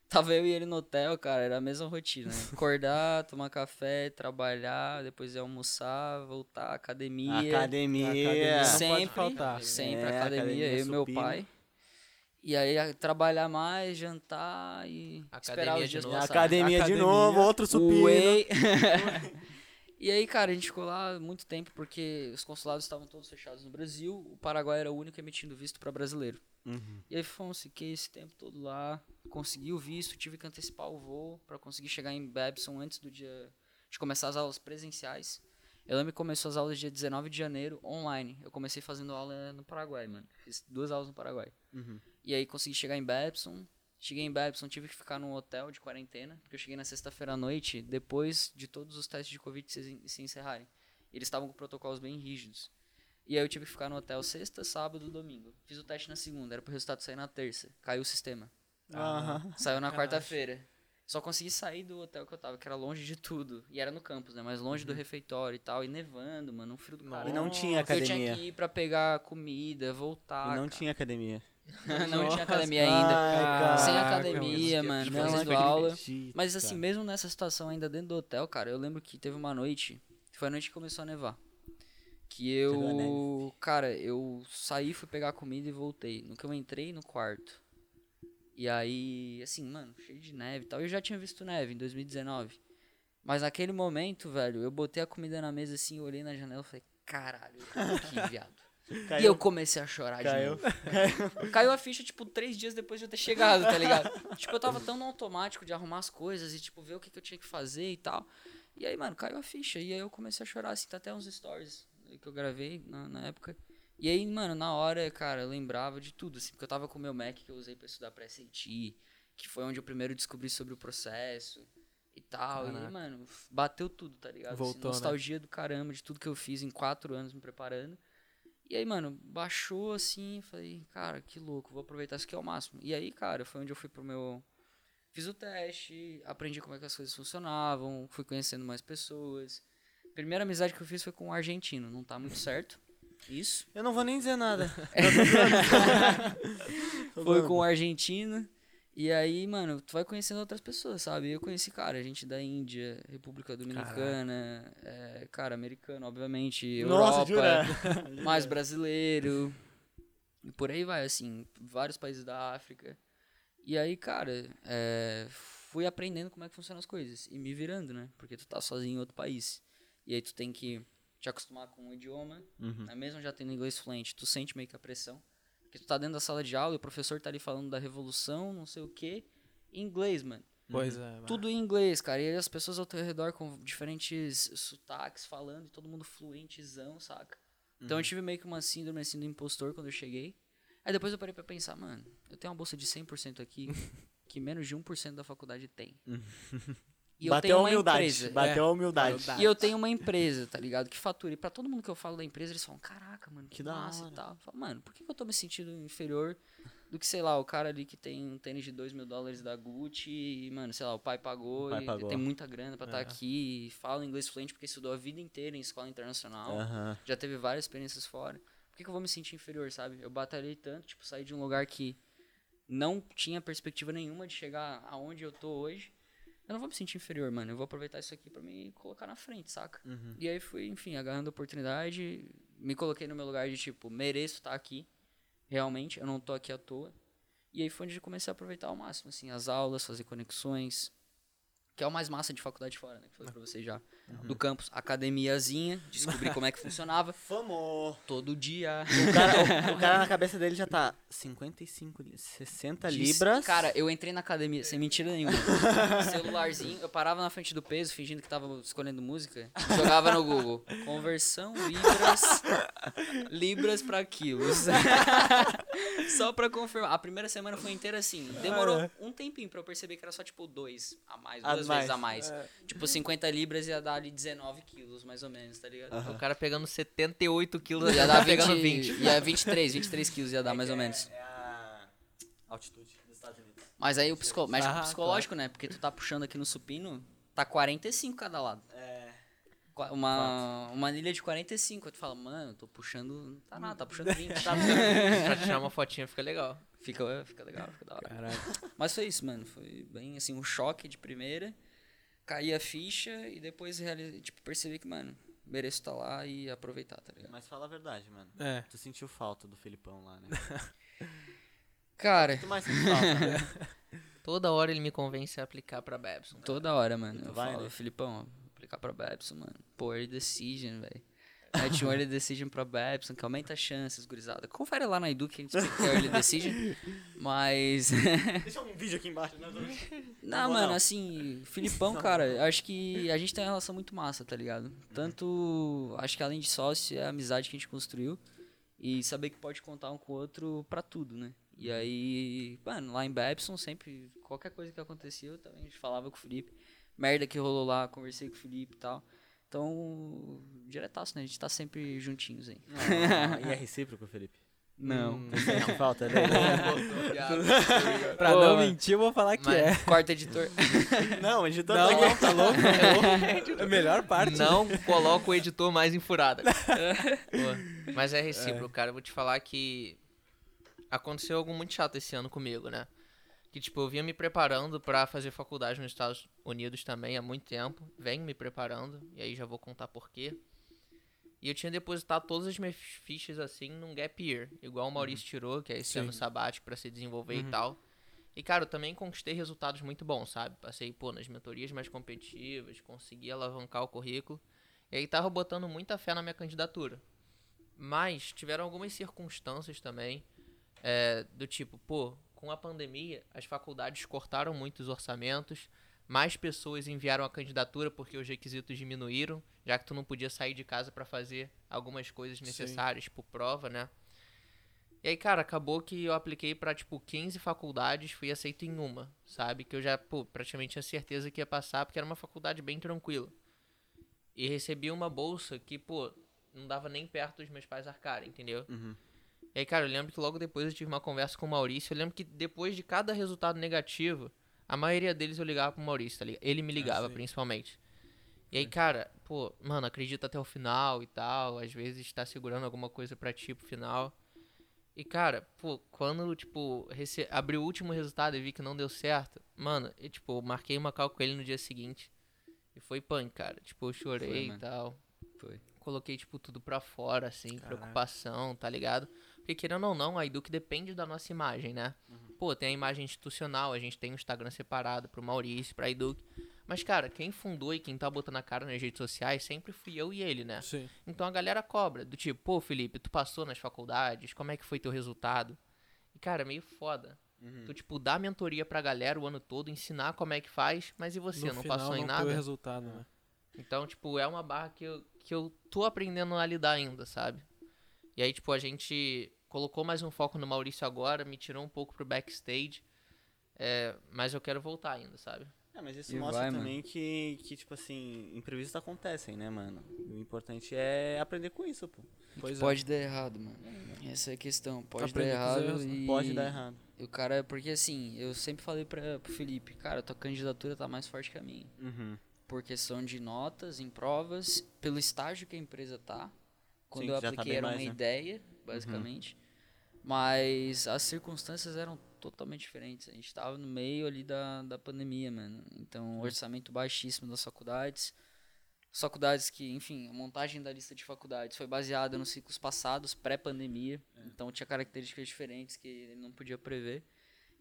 Tava eu e ele no hotel, cara, era a mesma rotina. né? Acordar, tomar café, trabalhar, depois ir almoçar, voltar, academia. Academia. Academia. Sempre, faltar. sempre É, academia, academia, eu e meu pai. E aí trabalhar mais, jantar e esperar Academia os de novo. A passarem. academia, de Academia. novo, outro supino. Whey. e aí, cara, a gente ficou lá muito tempo porque os consulados estavam todos fechados no Brasil. O Paraguai era o único emitindo visto para brasileiro. Uhum. E aí fomos, fiquei esse tempo todo lá, consegui o visto, tive que antecipar o voo para conseguir chegar em Babson antes do dia de começar as aulas presenciais. Eu lembro que começou as aulas dia 19 de janeiro, online. Eu comecei fazendo aula no Paraguai, mano. Fiz duas aulas no Paraguai. Uhum. E aí consegui chegar em Babson. Cheguei em Babson, tive que ficar num hotel de quarentena, porque eu cheguei na sexta-feira à noite, depois de todos os testes de Covid se, se encerrarem. Eles estavam com protocolos bem rígidos. E aí eu tive que ficar no hotel sexta, sábado, domingo. Fiz o teste na segunda, era pro resultado sair na terça. Caiu o sistema. Saiu na quarta-feira. Só consegui sair do hotel que eu tava, que era longe de tudo. E era no campus, né? Mas longe do refeitório e tal. E nevando, mano, um frio do Nossa. caralho. E não tinha Eu tinha academia. que ir pra pegar comida, voltar. E não cara. tinha academia. não tinha academia ainda. Ai, Sem Caraca, academia, mano. mano, Não, fazendo foi aula. Mas assim, mesmo nessa situação ainda dentro do hotel, cara, eu lembro que teve uma noite, foi a noite que começou a nevar. Que eu, cara, eu saí, fui pegar comida e voltei. No que eu entrei no quarto. E aí, assim, mano, cheio de neve e tal. Eu já tinha visto neve em 2019. Mas naquele momento, velho, eu botei a comida na mesa assim, olhei na janela e falei, caralho, aqui, viado. Caiu. E eu comecei a chorar de Caiu. novo. Caiu a ficha, tipo, três dias depois de eu ter chegado, tá ligado? tipo, eu tava tão no automático de arrumar as coisas e, tipo, ver o que, que eu tinha que fazer e tal. E aí, mano, caiu a ficha. E aí eu comecei a chorar, assim, tá até uns stories que eu gravei na, na época. E aí, mano, na hora, cara, eu lembrava de tudo, assim, porque eu tava com o meu Mac que eu usei pra estudar pra SAT, que foi onde eu primeiro descobri sobre o processo e tal. E aí, Caraca. mano, f- bateu tudo, tá ligado? Assim, Voltou, né? nostalgia do caramba de tudo que eu fiz em quatro anos me preparando. E aí, mano, baixou assim, falei, cara, que louco, vou aproveitar isso aqui ao máximo. E aí, cara, foi onde eu fui pro meu. Fiz o teste, aprendi como é que as coisas funcionavam, fui conhecendo mais pessoas. Primeira amizade que eu fiz foi com um argentino, não tá muito certo. Isso. Eu não vou nem dizer nada. Foi com um argentino. E aí, mano, tu vai conhecendo outras pessoas, sabe? Eu conheci, cara, gente da Índia, República Dominicana, é, cara, americano, obviamente, Nossa, Europa, jura? mais brasileiro. E por aí vai, assim, vários países da África. E aí, cara, é, fui aprendendo como é que funcionam as coisas e me virando, né? Porque tu tá sozinho em outro país. E aí tu tem que te acostumar com o idioma, Uhum. né? mesmo já tendo inglês fluente, tu sente meio que a pressão. Porque tu tá dentro da sala de aula e o professor tá ali falando da revolução, não sei o quê, em inglês, mano. Pois é. Tudo em inglês, cara. E aí as pessoas ao teu redor com diferentes sotaques falando e todo mundo fluentezão, saca? Então eu tive meio que uma síndrome assim do impostor quando eu cheguei. Aí depois eu parei pra pensar, mano, eu tenho uma bolsa de 100% aqui que menos de 1% da faculdade tem. E eu Bateu tenho a humildade. empresa. Bateu a humildade. E eu tenho uma empresa, tá ligado? Que fatura. E pra todo mundo que eu falo da empresa, eles falam, caraca, mano, que, Que massa hora." e tal. Eu falo, mano, por que eu tô me sentindo inferior do que, sei lá, o cara ali que tem um tênis de 2 mil dólares da Gucci e, mano, sei lá, o pai pagou O pai e pagou. tem muita grana pra estar É. aqui e fala inglês fluente porque estudou a vida inteira em escola internacional. Aham. Já teve várias experiências fora. Por que, que eu vou me sentir inferior, sabe? Eu batalhei tanto, tipo, sair de um lugar que não tinha perspectiva nenhuma de chegar aonde eu tô hoje. Eu não vou me sentir inferior, mano. Eu vou aproveitar isso aqui pra me colocar na frente, saca? Uhum. E aí fui, enfim, agarrando a oportunidade, me coloquei no meu lugar de tipo, mereço estar aqui. Realmente, eu não tô aqui à toa. E aí foi onde eu comecei a aproveitar ao máximo, assim, as aulas, fazer conexões. Que é o mais massa de faculdade fora, né? Que eu falei pra vocês já. Do campus, academiazinha, descobri como é que funcionava. Famo. Todo dia. O cara, o, o cara na cabeça dele já tá 55, li- 60 Disse- libras. Cara, eu entrei na academia, sem mentira nenhuma. Celularzinho, eu parava na frente do peso, fingindo que tava escolhendo música. Jogava no Google. Conversão libras. libras pra quilos. só pra confirmar. A primeira semana foi inteira assim. Demorou um tempinho pra eu perceber que era só tipo dois a mais, A duas mais. vezes a mais. Tipo, 50 libras ia dar ali 19 quilos, mais ou menos, tá ligado? O cara pegando 78 quilos, Ia já dar tá pegando 20, 20. Ia 23, 23 quilos ia dar mais ou É- menos. É a altitude dos Estados Unidos. Mas aí o psico... mexe Ah, o psicológico, né? Porque tu tá puxando aqui no supino, tá 45 cada lado. É. Uma, uma anilha de 45. Aí tu fala, mano, tô puxando. Não tá nada, tá puxando 20. tá pra tirar uma fotinha fica legal. fica, fica legal, fica da hora. Caralho. Mas foi isso, mano. Foi bem assim, um choque de primeira. Caí a ficha e depois tipo, percebi que, mano, mereço estar lá e aproveitar, tá ligado? Mas fala a verdade, mano. É. Tu sentiu falta do Felipão lá, né? Cara, Tu mais sente falta, né? Toda hora ele me convence a aplicar pra Babson. toda hora, mano. Eu vai, falo, né? Filipão, ó, aplicar pra Babson, mano. Early decision, velho. Mete um early decision pra Babson, que aumenta as chances, gurizada. Confere lá na Edu que a gente explica o que early decision. Mas. Deixa um vídeo aqui embaixo, né? Não, vou, mano, não. assim, Filipão, cara, acho que a gente tem uma relação muito massa, tá ligado? Tanto, acho que além de sócio, é a amizade que a gente construiu e saber que pode contar um com o outro pra tudo, né? E aí, mano, lá em Babson, sempre, qualquer coisa que acontecia, eu também falava com o Felipe. Merda que rolou lá, conversei com o Felipe e tal. Então, diretaço, né? A gente tá sempre juntinhos aí. Ah, e é recíproco, Felipe? Não. Tu sente falta dele? Pra Pô, não mentir, eu vou falar que Mas- é. Quarto editor. não, gente tá Não, aqui. não, tá louco? É a melhor parte. Não coloca o editor mais em furada. Pô, mas é recíproco, cara. Eu vou te falar que aconteceu algo muito chato esse ano comigo, né? Que, tipo, eu vinha me preparando pra fazer faculdade nos Estados Unidos também há muito tempo. Venho me preparando, e aí já vou contar por quê. E eu tinha depositado todas as minhas fichas, assim, num gap year. Igual o Maurício tirou, que é esse Sim. ano sabático pra se desenvolver e tal. E, cara, eu também conquistei resultados muito bons, sabe? Passei, pô, nas mentorias mais competitivas, consegui alavancar o currículo. E aí tava botando muita fé na minha candidatura. Mas tiveram algumas circunstâncias também, é, do tipo, pô, com a pandemia, as faculdades cortaram muito os orçamentos, mais pessoas enviaram a candidatura porque os requisitos diminuíram, já que tu não podia sair de casa para fazer algumas coisas necessárias, tipo prova, né? E aí, cara, acabou que eu apliquei pra, tipo, 15 faculdades, fui aceito em uma, sabe? Que eu já, pô, praticamente tinha certeza que ia passar, porque era uma faculdade bem tranquila. E recebi uma bolsa que, pô, não dava nem perto dos meus pais arcarem, entendeu? Uhum. E aí, cara, eu lembro que logo depois eu tive uma conversa com o Maurício. Eu lembro que depois de cada resultado negativo, a maioria deles eu ligava pro Maurício, tá ligado? Ele me ligava, sim. principalmente. E aí, cara, pô, mano, acredita até o final e tal. Às vezes tá segurando alguma coisa pra ti pro final. E, cara, pô, quando, tipo, rece... abri o último resultado e vi que não deu certo, mano, eu, tipo, marquei uma call com ele no dia seguinte. E foi punk, cara. Tipo, eu chorei Foi, e tal. Foi. Coloquei, tipo, tudo pra fora, assim, Caraca. preocupação, tá ligado? Porque querendo ou não, a Eduque depende da nossa imagem, né? Pô, tem a imagem institucional, a gente tem um Instagram separado pro Maurício, pra Eduque. Mas, cara, quem fundou e quem tá botando a cara nas redes sociais sempre fui eu e ele, né? Sim. Então a galera cobra, do tipo, pô, Felipe, tu passou nas faculdades, como é que foi teu resultado? E, cara, é meio foda. Tu, tipo, dá mentoria pra galera o ano todo, ensinar como é que faz, mas e você, no não final, passou em não nada? Foi o resultado, né? Então, tipo, é uma barra que eu, que eu tô aprendendo a lidar ainda, sabe? E aí, tipo, a gente colocou mais um foco no Maurício agora, me tirou um pouco pro backstage, é, mas eu quero voltar ainda, sabe? É, mas isso E mostra vai, mano. também que, que, tipo assim, imprevistos acontecem, né, mano? O importante é aprender com isso, pô. Pois é. Pode dar errado, mano. Essa é a questão. Pode Aprender dar errado né? e... Pode dar errado. e O cara, porque assim, eu sempre falei pra, pro Felipe, cara, tua candidatura tá mais forte que a minha. Uhum. Por questão de notas em provas, pelo estágio que a empresa tá. Quando Sim, eu tá apliquei bem era mais, uma né? ideia, basicamente. Mas as circunstâncias eram totalmente diferentes. A gente tava no meio ali da, da pandemia, mano. Então, orçamento baixíssimo das faculdades. As faculdades que, enfim, a montagem da lista de faculdades foi baseada nos ciclos passados, pré-pandemia. Então, tinha características diferentes que ele não podia prever.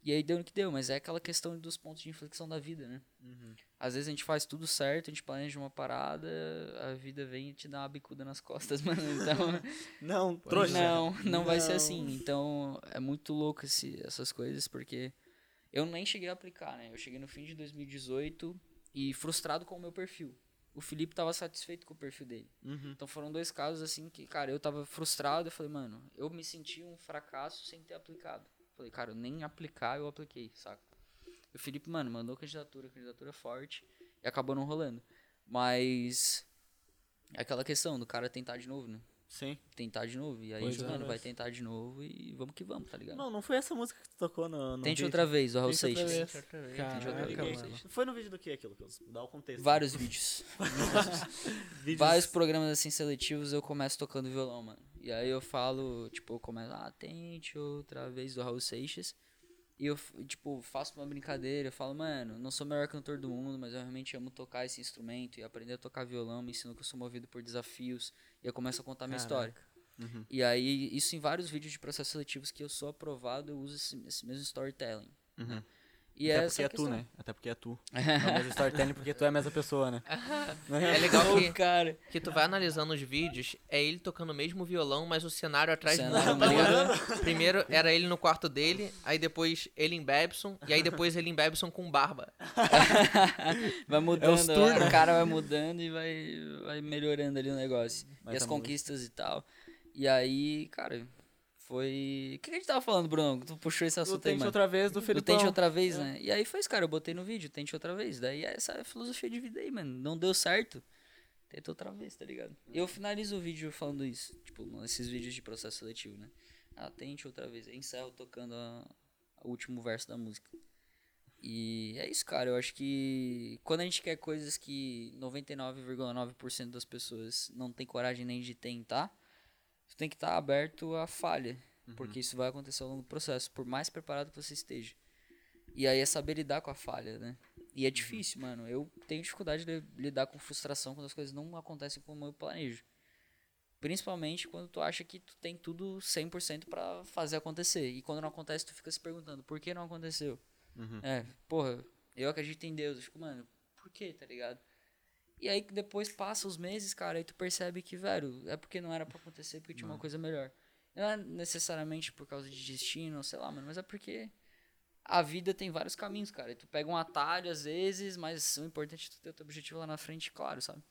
E aí deu no que deu, mas é aquela questão dos pontos de inflexão da vida, né? Às vezes a gente faz tudo certo, a gente planeja uma parada, a vida vem e te dá uma bicuda nas costas, mano. Então, Não, trouxa. não, não vai ser Não. assim. Então, é muito louco esse, essas coisas, porque eu nem cheguei a aplicar, né? Eu cheguei no fim de 2018 e frustrado com o meu perfil. O Felipe tava satisfeito com o perfil dele. Uhum. Então foram dois casos assim que, cara, eu tava frustrado, eu falei, mano, eu me senti um fracasso sem ter aplicado. Falei, cara, nem aplicar eu apliquei, saca? E o Felipe, mano, mandou candidatura, candidatura forte, e acabou não rolando. Mas é aquela questão do cara tentar de novo, né? Sim. Tentar de novo. E aí, Pois é. mano, vai tentar de novo e vamos que vamos, tá ligado? Não, não foi essa música que tu tocou no, no Tente vídeo. outra vez, o Raul Tente outra Seixas. vez. Tente outra Caraca, vez. mano. Foi no vídeo do que aquilo? Dá o contexto. Vários vídeos. vídeos. Vários programas assim seletivos eu começo tocando violão, mano. E aí eu falo, tipo, eu começo, ah, tente outra vez do Raul Seixas. E eu, tipo, faço uma brincadeira, eu falo, mano, não sou o melhor cantor do mundo, mas eu realmente amo tocar esse instrumento e aprender a tocar violão, me ensino que eu sou movido por desafios. E eu começo a contar minha história. Uhum. E aí, isso em vários vídeos de processos seletivos que eu sou aprovado, eu uso esse, esse mesmo storytelling. Uhum. E Até essa porque é é tu, né? Até porque é tu. É o mesmo storytelling porque tu é a mesma pessoa, né? É legal que, cara. que tu vai analisando os vídeos, é ele tocando o mesmo violão, mas o cenário atrás Cenário muda, tá ligado? Primeiro era ele no quarto dele, aí depois ele em Babson, e aí depois ele em Babson com barba. Vai mudando, a né? cara vai mudando e vai, vai melhorando ali o negócio. Vai e as tá mudando. conquistas e tal. E aí, cara, foi. O que a gente tava falando, Bruno? Tu puxou esse assunto aí, tente mano. outra vez do Do Felipão. tente outra vez, né? E aí foi isso, cara. Eu botei no vídeo, tente outra vez. Daí é essa filosofia de vida aí, mano. Não deu certo. Tenta outra vez, tá ligado? Eu finalizo o vídeo falando isso. Tipo, nesses vídeos de processo seletivo, né? Ah, tente outra vez. Aí encerro tocando o último verso da música. E é isso, cara. Eu acho que quando a gente quer coisas que 99,9% das pessoas não tem coragem nem de tentar, você tem que estar aberto à falha. Porque isso vai acontecer ao longo do processo, por mais preparado que você esteja. E aí é saber lidar com a falha, né? E é difícil, mano. Eu tenho dificuldade de lidar com frustração quando as coisas não acontecem como eu planejo. Principalmente quando tu acha que tu tem tudo 100% pra fazer acontecer. E quando não acontece, tu fica se perguntando, por que não aconteceu? Uhum. É, porra, eu acredito em Deus. Eu fico, mano, por que, tá ligado? E aí depois passa os meses, cara, e tu percebe que, velho, é porque não era pra acontecer, porque tinha uma coisa melhor. Não é necessariamente por causa de destino, sei lá, mano, mas é porque a vida tem vários caminhos, cara. E tu pega um atalho às vezes, mas o importante é tu ter o teu objetivo lá na frente, claro, sabe?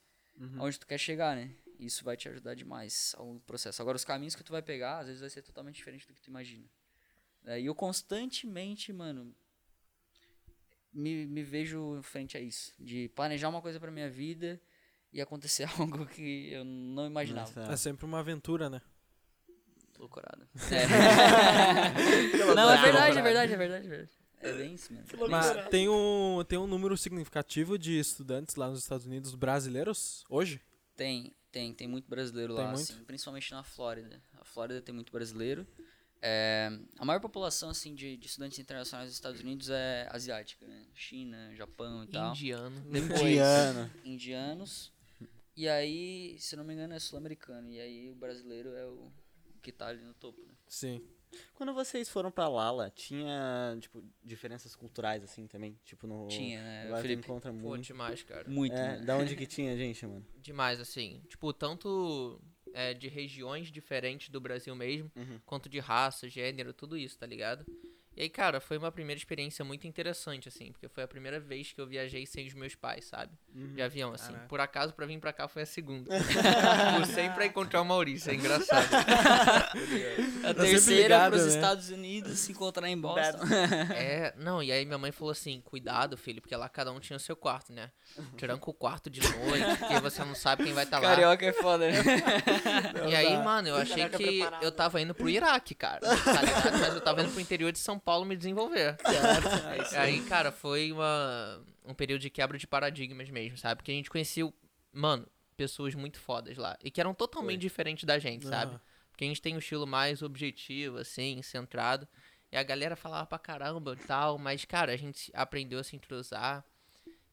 Onde tu quer chegar, né? Isso vai te ajudar demais ao processo. Agora, os caminhos que tu vai pegar, às vezes vai ser totalmente diferente do que tu imagina. É, e eu constantemente, mano, me, me vejo frente a isso. De planejar uma coisa pra minha vida e acontecer algo que eu não imaginava. Nossa. É sempre uma aventura, né? Loucurada. É. não, é verdade, é verdade, é verdade, é verdade. É bem isso mesmo. Mas tem um, tem um número significativo de estudantes lá nos Estados Unidos brasileiros hoje? Tem, tem, tem muito brasileiro Tem lá, muito? assim, principalmente na Flórida. A Flórida tem muito brasileiro. É, a maior população, assim, de, de estudantes internacionais dos Estados Unidos é asiática, né? China, Japão e tal. Indiano. Depois, Indiana. indianos. E aí, se não me engano, é sul-americano. E aí o brasileiro é o que tá ali no topo, né? Sim. Quando vocês foram pra Lala, tinha, tipo, diferenças culturais, assim, também? Tipo, no... Tinha, né? Lá Felipe? encontra Pô, muito. demais, cara. Muito, É, né? da onde que tinha, gente, mano? Demais, assim. Tipo, tanto é, de regiões diferentes do Brasil mesmo, Uhum. quanto de raça, gênero, tudo isso, tá ligado? E aí, cara, foi uma primeira experiência muito interessante, assim, porque foi a primeira vez que eu viajei sem os meus pais, sabe? De avião, assim. Caraca. Por acaso, pra vir pra cá foi a segunda. Por sempre pra encontrar o Maurício, é engraçado. A sempre terceira ligado, pros né? Estados Unidos se encontrar em Boston. É, não, e aí minha mãe falou assim, cuidado, filho, porque lá cada um tinha o seu quarto, né? Tranca o quarto de noite, porque você não sabe quem vai estar lá. Carioca é foda, né? E aí, mano, eu achei Caraca, que preparado. eu tava indo pro Iraque, cara. Tá ligado? Mas eu tava indo pro interior de São Paulo me desenvolver. E aí, cara, foi uma, um período de quebra de paradigmas mesmo, sabe? Porque a gente conheceu, mano, pessoas muito fodas lá. E que eram totalmente diferentes da gente, sabe? Aham. Porque a gente tem um estilo mais objetivo, assim, centrado. E a galera falava pra caramba e tal, mas, cara, a gente aprendeu a se entrosar.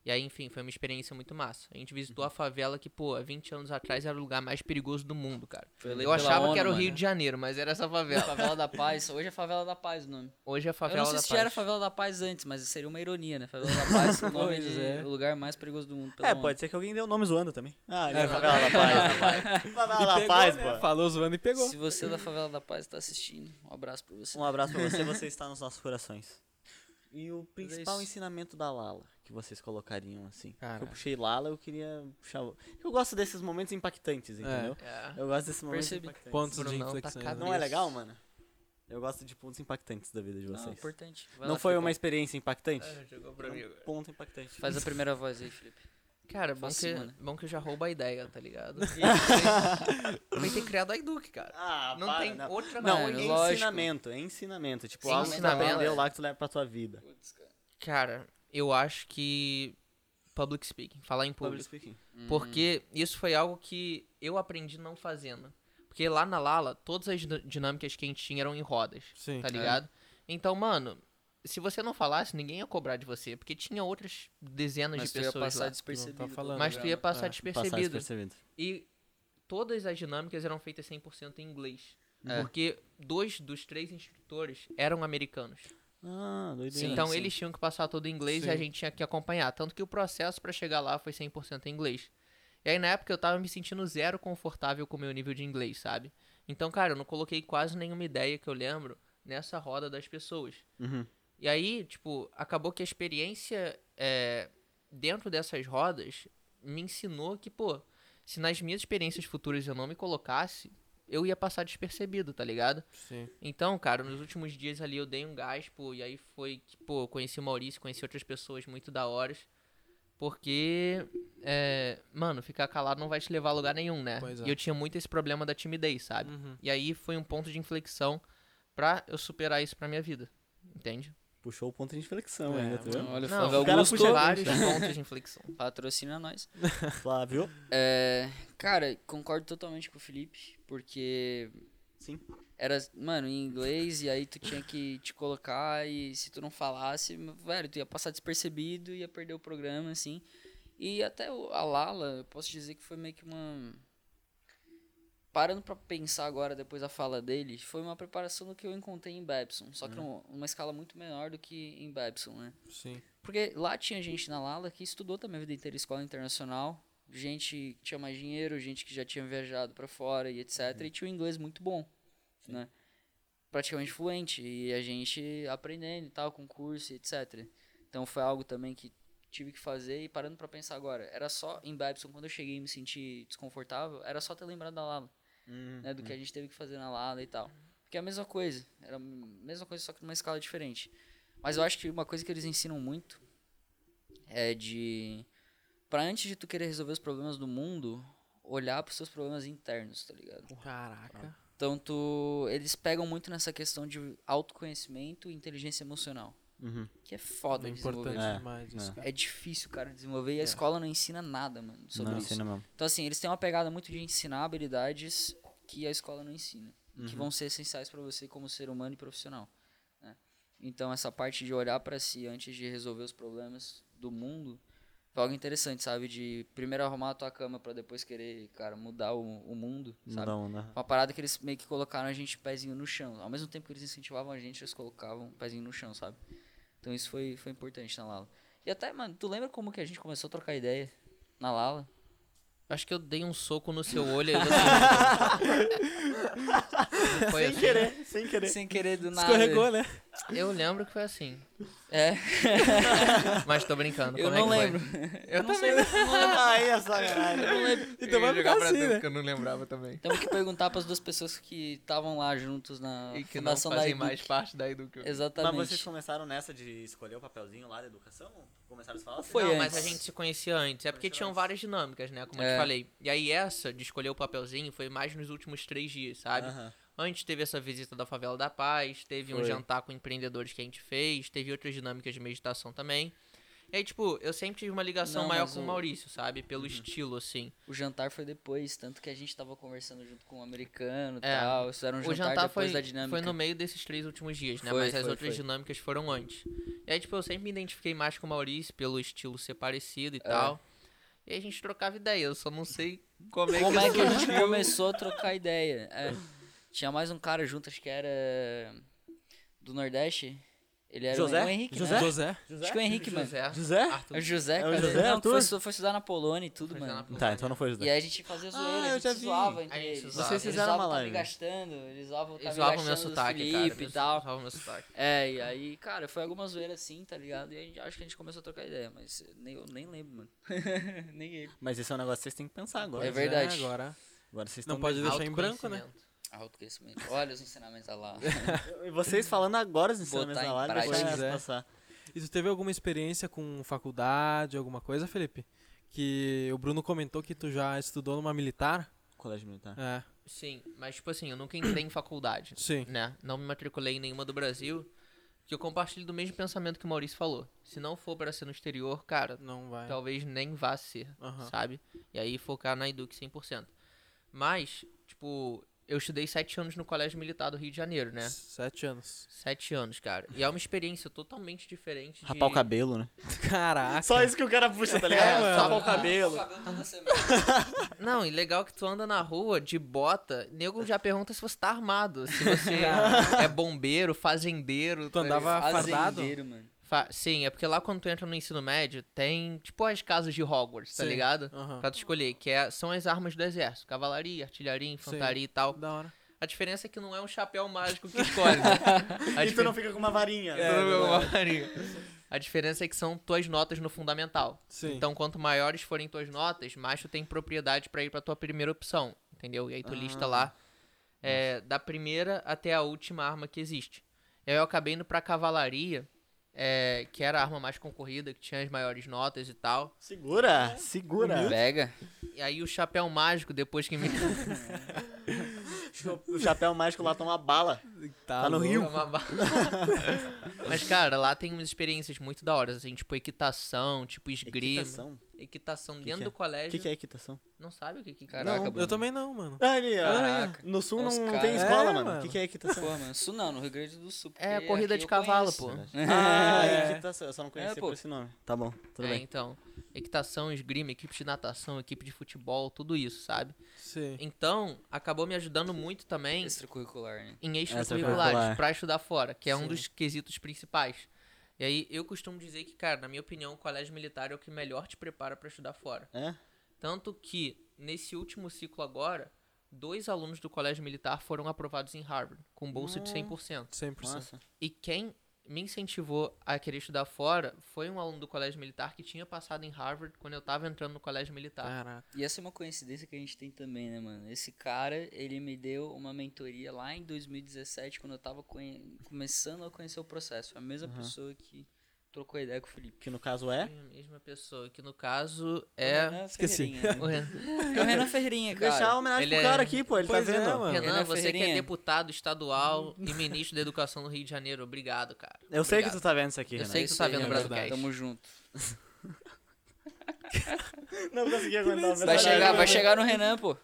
E aí, enfim, foi uma experiência muito massa. A gente visitou a favela que, pô, há 20 anos atrás era o lugar mais perigoso do mundo, cara. Eu achava ONU, que era o mano. Rio de Janeiro, mas era essa favela. Favela da Paz. Hoje é Favela da Paz o nome. Hoje é a Eu favela não sei da se Paz. já era Favela da Paz antes, mas seria uma ironia, né? Favela da Paz, o nome de é. o lugar mais perigoso do mundo. É, ONU. pode ser que alguém dê o nome zoando também. Ah, É, é, Favela da Paz. Favela da Paz, né? pô. Falou zoando e pegou. Se você é da Favela da Paz tá assistindo, um abraço pra você. Um abraço pra você, você está nos nossos corações. E o principal isso. ensinamento da Lala que vocês colocariam assim? Caraca. Eu puxei Lala, eu queria puxar. Eu gosto desses momentos impactantes, entendeu? É. Eu gosto desses momentos Percebi. impactantes. Pontos de tá inflexão. né? Não é legal, mano? Eu gosto de pontos impactantes da vida de Não, vocês. importante. Vai Não lá, foi uma experiência impactante? É, jogou pra É mim. um ponto impactante. Faz a primeira voz aí, Felipe. Cara, bom Faço que, semana. bom que eu já roubo a ideia, tá ligado? Também ter criado a Eduque, cara. Ah, Não para, tem não. outra Não, Mano, é lógico. ensinamento, é ensinamento. Tipo, Sim, algo que tu ensinamento. aprendeu lá que tu leva pra tua vida. Cara, eu acho que. Public speaking, falar em Public público. speaking. Porque isso foi algo que eu aprendi não fazendo. Porque lá na Lala, todas as din- dinâmicas que a gente tinha eram em rodas, Sim. tá ligado? Então, mano, se você não falasse, ninguém ia cobrar de você. Porque tinha outras dezenas Mas de tu ia pessoas passar lá. despercebido. Não tá falando, Mas tu ia passar É, Passar despercebido. despercebido. E todas as dinâmicas eram feitas 100% em inglês. É. Porque dois dos três instrutores eram americanos. Ah, doideira. Sim, então sim. eles tinham que passar todo em inglês e a Sim. gente tinha que acompanhar. Tanto que o processo pra chegar lá foi 100% em inglês. E aí na época eu tava me sentindo zero confortável com o meu nível de inglês, sabe? Então, cara, eu não coloquei quase nenhuma ideia que eu lembro nessa roda das pessoas. Uhum. E aí, tipo, acabou que a experiência é, dentro dessas rodas me ensinou que, pô, se nas minhas experiências futuras eu não me colocasse, eu ia passar despercebido, tá ligado? Sim. Então, cara, nos últimos dias ali eu dei um gás, pô, e aí foi que, pô, conheci o Maurício, conheci outras pessoas muito da horas. Porque, é, mano, ficar calado não vai te levar a lugar nenhum, né? Pois é. E eu tinha muito esse problema da timidez, sabe? Uhum. E aí foi um ponto de inflexão pra eu superar isso pra minha vida. Entende? Puxou o ponto de inflexão É, ainda, tá vendo? Olha, Não, Flávio o cara Augusto puxa Vários pontos de inflexão. patrocina nós. Flávio. É, cara, concordo totalmente com o Felipe, porque Sim. era, mano, em inglês e aí tu tinha que te colocar e se tu não falasse, velho, tu ia passar despercebido, ia perder o programa, assim. E até a Lala, eu posso dizer que foi meio que uma... Parando pra pensar agora, depois da fala dele, foi uma preparação do que eu encontrei em Babson, só que numa, numa escala muito menor do que em Babson, né? Sim. Porque lá tinha gente na Lala que estudou também a vida inteira escola internacional, gente que tinha mais dinheiro, gente que já tinha viajado pra fora e etc. E tinha um inglês muito bom, né? Praticamente fluente e a gente aprendendo e tal, com curso e etc. Então foi algo também que tive que fazer e parando pra pensar agora, era só em Babson quando eu cheguei e me senti desconfortável, era só ter lembrado da Lala, né, do que a gente teve que fazer na Lala e tal. Porque é a mesma coisa, era a mesma coisa só que numa escala diferente. Mas eu acho que uma coisa que eles ensinam muito é de para antes de tu querer resolver os problemas do mundo, olhar pros seus problemas internos, tá ligado? Caraca. Então tu, eles pegam muito nessa questão de autoconhecimento e inteligência emocional, Uhum. que é foda É de desenvolver. importante É, demais isso. é. É difícil, cara, desenvolver e a escola não ensina nada, mano, sobre Não, isso. ensina mesmo. Então assim, eles têm uma pegada muito de ensinar habilidades que a escola não ensina, e que vão ser essenciais para você como ser humano e profissional. né? Então essa parte de olhar para si antes de resolver os problemas do mundo foi algo interessante, sabe? De primeiro arrumar a tua cama para depois querer, cara, mudar o, o mundo, sabe? Não, né? Uma parada que eles meio que colocaram a gente pezinho no chão. Ao mesmo tempo que eles incentivavam a gente, eles colocavam pezinho no chão, sabe? Então isso foi, foi importante na Lala. E até, mano, tu lembra como que a gente começou a trocar ideia na Lala? Acho que eu dei um soco no seu olho e você. Sem assim? querer, sem querer. Sem querer do nada. Escorregou, né? Eu lembro que foi assim. É, Mas tô brincando. eu como é não que foi? lembro. Eu não também. Aí é sacanagem. Então vai Eu ia ficar jogar pra assim, né? porque eu não lembrava também. Temos que perguntar pras duas pessoas que estavam lá juntos na E que não fundação da fazem Edu. mais parte da Edu. Exatamente. Mas vocês começaram nessa de escolher o papelzinho lá da educação? Começaram a falar assim? Foi não, antes. mas a gente se conhecia antes. É porque Conhecia tinham antes. várias dinâmicas, né? Como eu É. te falei. E aí essa de escolher o papelzinho foi mais nos últimos três dias, sabe? Aham. Antes teve essa visita da Favela da Paz, teve um Foi. jantar com empreendedores que a gente fez, teve outras dinâmicas de meditação também. E aí, tipo, eu sempre tive uma ligação Não, maior com o Maurício, sabe? Pelo estilo, assim. O jantar foi depois, tanto que a gente tava conversando junto com o americano e É. tal. Eles fizeram um o jantar, jantar depois foi, da dinâmica. foi no meio desses três últimos dias, né? Foi, Mas as foi, outras foi. dinâmicas foram antes. E aí, tipo, eu sempre me identifiquei mais com o Maurício pelo estilo ser parecido e É. tal. E aí a gente trocava ideia, eu só não sei como é Como que é que a gente começou a trocar ideia? É, tinha mais um cara junto, acho que era do Nordeste. Ele era José? o Henrique, José? né? José? Acho que o Henrique, mano. José. José? Arthur. É o José, É o. José, não, Arthur? foi, foi estudar na Polônia e tudo, Foi estudar mano. Tá, então não foi José. E aí a gente fazia zoeira, Ah, a eu gente já se vi. zoava entre A gente se eles. zoava. Vocês Eles fizeram uma zoavam tá me live. gastando, eles zoavam tá Eles me zoavam meu sotaque, Felipe cara. e Eles tal. zoavam meu sotaque. É, e aí, cara, foi algumas zoeiras assim, tá ligado? E a gente, acho que a gente começou a trocar ideia, mas nem, eu nem lembro, mano. nem ele. Mas esse é um negócio que vocês têm que pensar agora. É Pois verdade. agora. Agora vocês Não estão pode deixar em branco, né? Autoconhecimento. Olha os ensinamentos a lá. E vocês falando agora os ensinamentos Botar da deixar Pois essa é. passar. E tu teve alguma experiência com faculdade, alguma coisa, Felipe? Que o Bruno comentou que tu já estudou numa militar? Colégio Militar. É, Sim, mas tipo assim, eu nunca entrei em faculdade, sim. né? Não me matriculei em nenhuma do Brasil, que eu compartilho do mesmo pensamento que o Maurício falou. Se não for para ser no exterior, cara, Não vai. talvez nem vá ser, Aham. sabe? E aí focar na Eduque 100%. Mas, tipo, eu estudei sete anos no Colégio Militar do Rio de Janeiro, né? Sete anos. Sete anos, cara. E é uma experiência totalmente diferente de... Rapar o cabelo, né? Caraca. Só isso que o cara puxa, tá É, ligado? mano. Rapar o cabelo. Não, e legal que tu anda na rua de bota, nego já pergunta se você tá armado, se você é bombeiro, fazendeiro. Tu andava fardado? Fazendeiro, mano. Fa- Sim, é porque lá quando tu entra no ensino médio, tem tipo as casas de Hogwarts, tá Sim. ligado? Aham. Pra tu escolher, que é, são as armas do exército, cavalaria, artilharia, infantaria e tal. Da hora. A diferença é que não é um chapéu mágico que escolhe, né? E tu não fica com uma varinha. Tu não uma varinha. A diferença é que são tuas notas no fundamental. Sim. Então, quanto maiores forem tuas notas, mais tu tem propriedade pra ir pra tua primeira opção, entendeu? E aí tu lista Ah. lá é, da primeira até a última arma que existe. E aí eu acabei indo pra cavalaria, é, que era a arma mais concorrida, que tinha as maiores notas e tal. Segura, segura. Pega. E aí o chapéu mágico, depois que me... O chapéu mágico lá toma bala. Tá no louco. Rio. Uma ba- Mas, cara, lá tem umas experiências muito da hora, assim, tipo equitação, tipo esgrima. Equitação. Equitação Que dentro que é? do O colégio. que, que é equitação? Não sabe o que que Caraca, Não, Eu também não, mano. Ah, ali. Caraca. No sul Os não caras- tem escola, É, mano. O que, que é equitação? Pô, mano, isso não, no Rio Grande do Sul. É, corrida de cavalo, conheço. pô. Ah, É. equitação. Eu só não conhecia É, por esse nome. Tá bom, tudo é, bem. então, equitação, esgrima, equipe de natação, equipe de futebol, tudo isso, sabe? Sim. Então, acabou me ajudando muito também Extracurricular, né? em Extracurricular. extracurriculares pra estudar fora, que é um Sim. dos quesitos principais. E aí, eu costumo dizer que, cara, na minha opinião, o colégio militar é o que melhor te prepara pra estudar fora. É? Tanto que, nesse último ciclo agora, dois alunos do colégio militar foram aprovados em Harvard, com bolsa de 100%. 100%. Nossa. E quem me incentivou a querer estudar fora foi um aluno do colégio militar que tinha passado em Harvard quando eu tava entrando no colégio militar. Caraca. E essa é uma coincidência que a gente tem também, né, mano? Esse cara, ele me deu uma mentoria lá em 2017, quando eu tava conhe- começando a conhecer o processo. A mesma pessoa que trocou ideia com o Felipe. Que no caso é. A mesma pessoa, que no caso O é. Renan esqueci. O? Renan, é o Renan Ferreirinha, cara. Deixar a homenagem Ele pro é- cara aqui, pô. Ele Pois tá é, vendo. mano. Renan, Renan você que é deputado estadual e ministro da Educação no Rio de Janeiro, obrigado, cara. Eu sei que tu tá vendo isso aqui, Eu Renan. sei que tu tá vendo o. Brasilcast. Tamo junto. Não consegui aguentar. Vai chegar, vai chegar no Renan, pô.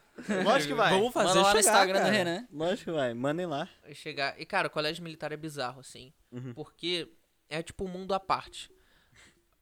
Lógico que vai. Vamos fazer Manda lá no chegar, Instagram cara. do Renan. Lógico que vai. Mandem lá. Vai chegar. E, cara, o colégio militar é bizarro, assim. Uhum. Porque é tipo um mundo à parte.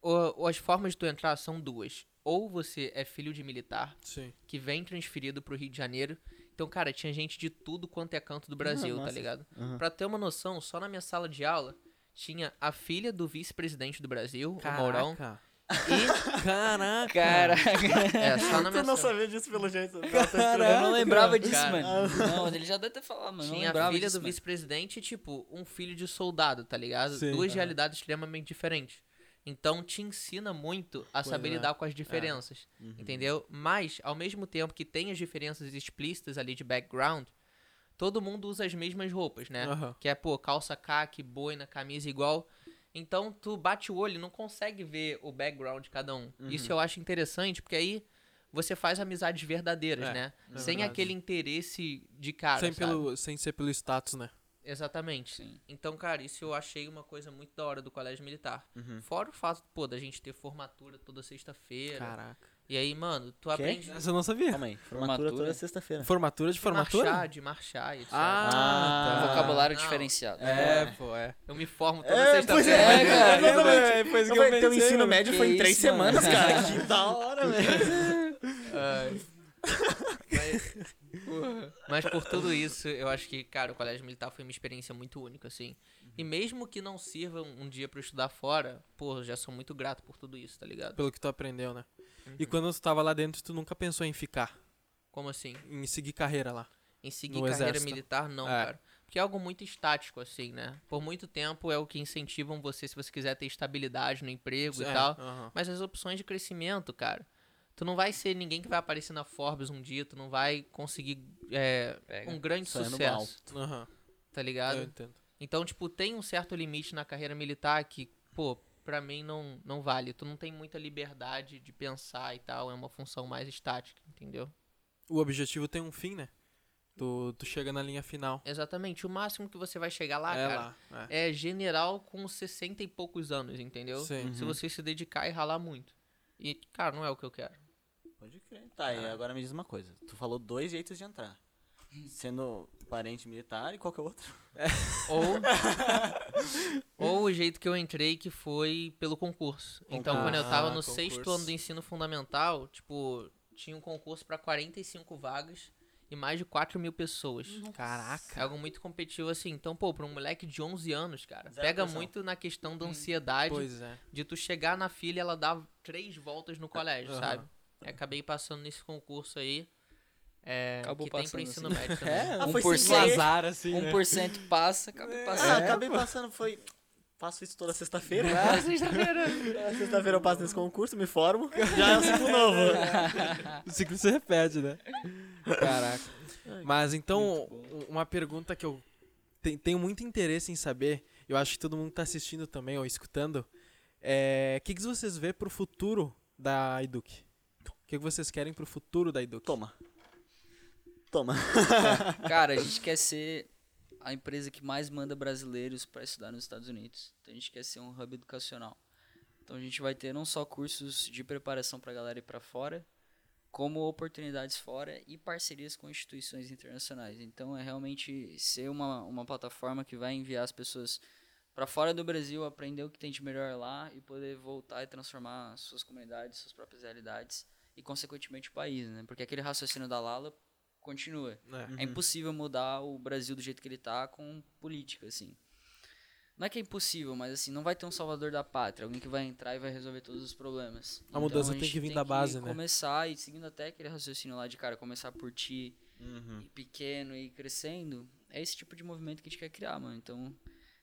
O- as formas de tu entrar são duas. Ou você é filho de militar, Sim. que vem transferido pro Rio de Janeiro. Então, cara, tinha gente de tudo quanto é canto do Brasil, tá ligado? Uhum. Pra ter uma noção, só na minha sala de aula tinha a filha do vice-presidente do Brasil, o Mourão, Caraca. E, Caraca. Caraca, é, só na Tu minha não sala. sabia disso pelo jeito. eu não lembrava disso, Cara. mano. Não, ele já deve ter falado, mano. não Tinha a filha disso, do vice-presidente e, tipo, um filho de soldado, tá ligado? Sim. Duas Aham. realidades extremamente diferentes. Então te ensina muito a Pois saber é. lidar com as diferenças. Uhum. Entendeu? Mas, ao mesmo tempo que tem as diferenças explícitas ali de background, todo mundo usa as mesmas roupas, né? Aham. Que é, pô, calça caque, boina, camisa igual. Então tu bate o olho e não consegue ver o background de cada um. Uhum. Isso eu acho interessante, porque aí você faz amizades verdadeiras, É, né? é Sem verdade. aquele interesse de cara. sem, sabe? pelo, sem ser pelo status, né? Exatamente. Sim. Então, cara, isso eu achei uma coisa muito da hora do colégio militar. Uhum. Fora o fato, pô, da gente ter formatura toda sexta-feira. Caraca. E aí, mano, tu aprende Essa eu não sabia. Calma aí. Formatura, Formatura. toda sexta-feira. Formatura de de formatura? marchar, de marchar e etc. Ah, Ah, tá. Vocabulário Não. diferenciado. É, pô, é. Eu me formo toda É, pois sexta-feira. é, cara, exatamente. É, foi isso que eu falei, teu pensei, ensino mano. médio Que foi em três isso, mano. semanas, cara. Que da hora, velho. Ai. Mas. Mas por tudo isso, eu acho que, cara, o colégio militar foi uma experiência muito única, assim. E mesmo que não sirva um dia pra eu estudar fora, pô, eu já sou muito grato por tudo isso, tá ligado? Pelo que tu aprendeu, né? E Uhum. quando tu tava lá dentro, tu nunca pensou em ficar, Como assim? em seguir carreira lá. Em seguir carreira exército. militar, não, É. cara. Porque é algo muito estático, assim, né? Por muito tempo é o que incentivam você se você quiser ter estabilidade no emprego É, e tal. aham. Mas as opções de crescimento, cara. Tu não vai ser ninguém que vai aparecer na Forbes um dia, tu não vai conseguir é, Pega. um grande Sonhando sucesso, Aham, tá ligado? eu entendo. Então, tipo, tem um certo limite na carreira militar que, pô, pra mim não, não vale. Tu não tem muita liberdade de pensar e tal, é uma função mais estática, entendeu? O objetivo tem um fim, né? Tu, tu chega na linha final. Exatamente, o máximo que você vai chegar lá, é cara, lá. É. é general com 60 e poucos anos, entendeu? Sim. Se você se dedicar e ralar muito. E, cara, não é o que eu quero. Pode crer. Tá, e agora me diz uma coisa. Tu falou dois jeitos de entrar. Sendo parente militar e qualquer outro. Ou, ou o jeito que eu entrei, que foi pelo concurso. Então, quando eu tava Ah, no concurso. sexto ano do ensino fundamental, tipo, tinha um concurso pra 45 vagas e mais de 4 mil pessoas. É Caraca. algo muito competitivo assim. Então, pô, pra um moleque de 11 anos, cara, Zero pega pressão. muito na questão da ansiedade Pois é. de tu chegar na fila e ela dar três voltas no colégio, Aham. sabe? Eu acabei passando nesse concurso aí. É, Acabou que tem pro passando, ensino assim. médio também. É, Ah, Um foi por cento. azar, assim, né? 1% passa, acabei Ah, passando. acabei passando, foi... Faço isso toda sexta-feira. Ah, sexta-feira. Sexta-feira eu passo nesse concurso, me formo. Já é um ciclo novo. O ciclo se repete, né? Caraca. Mas então, uma pergunta que eu te- tenho muito interesse em saber, eu acho que todo mundo tá assistindo também ou escutando, é o que, que vocês vê pro futuro da Eduque? O que, que vocês querem pro futuro da Eduque? Toma. Toma. Cara, a gente quer ser a empresa que mais manda brasileiros para estudar nos Estados Unidos. Então a gente quer ser um hub educacional. Então a gente vai ter não só cursos de preparação para a galera ir para fora, como oportunidades fora e parcerias com instituições internacionais. Então é realmente ser uma, uma plataforma que vai enviar as pessoas para fora do Brasil, aprender o que tem de melhor lá e poder voltar e transformar suas comunidades, suas próprias realidades e consequentemente o país, né? Porque aquele raciocínio da Lala continua. É. É impossível mudar o Brasil do jeito que ele tá com política, assim. Não é que é impossível, mas assim, não vai ter um salvador da pátria, alguém que vai entrar e vai resolver todos os problemas. A mudança tem gente que vir da base, né? começar e seguindo até aquele raciocínio lá de, cara, começar por ti, Uhum. ir pequeno e crescendo. É esse tipo de movimento que a gente quer criar, mano. Então,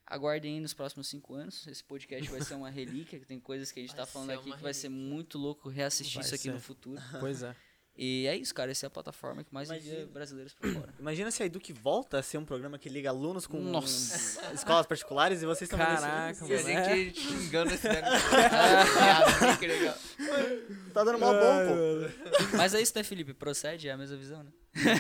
aguardem aí nos próximos cinco anos. Esse podcast vai ser uma relíquia, que tem coisas que a gente Vai tá falando aqui que vai ser relíquia. muito louco reassistir Vai isso aqui ser. no futuro. Pois é. E é isso, cara. Essa é a plataforma que mais envia Imagina. brasileiros pra fora. Imagina se a Eduque volta a ser um programa que liga alunos com Nossa. escolas particulares e vocês estão Caraca, E a mano. gente xingando esse negócio. que legal. Tá dando mó bom, pô. Mas é isso, né, Felipe? Procede, é a mesma visão, né?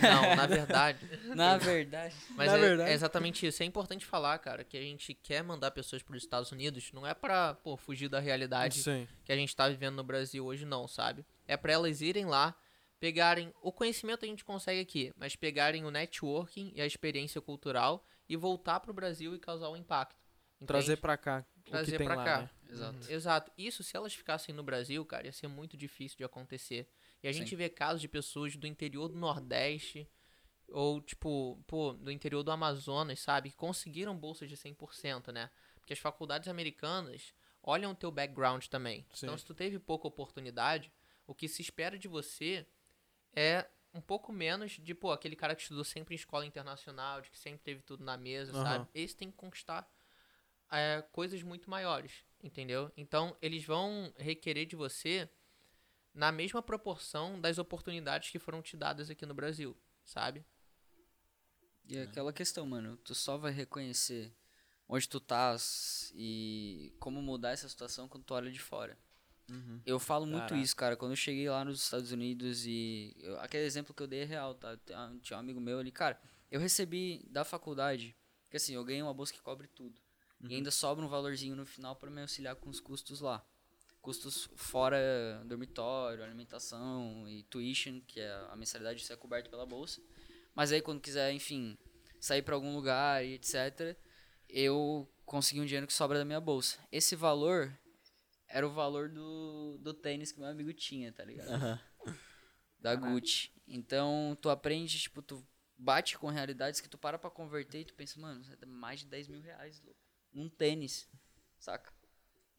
Não, na verdade. Na verdade. Mas Na é, verdade. é exatamente isso. É importante falar, cara, que a gente quer mandar pessoas para os Estados Unidos. Não é pra, pô, fugir da realidade Sim. que a gente tá vivendo no Brasil hoje, não, sabe? É pra elas irem lá, pegarem. O conhecimento a gente consegue aqui, mas pegarem o networking e a experiência cultural e voltar pro Brasil e causar um impacto. entende? Trazer pra cá o Trazer lá, cá. né? Exato. Exato. Isso, se elas ficassem no Brasil, cara, ia ser muito difícil de acontecer. E a gente Sim. vê casos de pessoas do interior do Nordeste, ou, tipo, pô, do interior do Amazonas, sabe? Que conseguiram bolsas de 100%, né? Porque as faculdades americanas, olham o teu background também. Sim. Então, se tu teve pouca oportunidade, o que se espera de você é um pouco menos de, pô, aquele cara que estudou sempre em escola internacional, de que sempre teve tudo na mesa, Aham. sabe? Esse tem que conquistar é, coisas muito maiores, entendeu? Então, eles vão requerer de você na mesma proporção das oportunidades que foram te dadas aqui no Brasil, sabe? E é aquela questão, mano, tu só vai reconhecer onde tu estás e como mudar essa situação quando tu olha de fora. Eu falo muito Caraca. isso, cara. Quando eu cheguei lá nos Estados Unidos e. eu- aquele exemplo que eu dei é real, tá? Tinha um amigo meu ali, cara. Eu recebi da faculdade, que assim, eu ganhei uma bolsa que cobre tudo. E ainda sobra um valorzinho no final pra me auxiliar com os custos lá. Custos fora dormitório, alimentação e tuition, que é a mensalidade isso é coberta pela bolsa. Mas aí quando quiser, enfim, sair pra algum lugar e etc, eu consegui um dinheiro que sobra da minha bolsa. Esse valor era o valor do, do tênis que meu amigo tinha, tá ligado? Aham. Da Gucci. Então, tu aprende, tipo, tu bate com realidades que tu para pra converter e tu pensa, mano, isso é mais de 10 mil reais, louco. Num tênis, saca?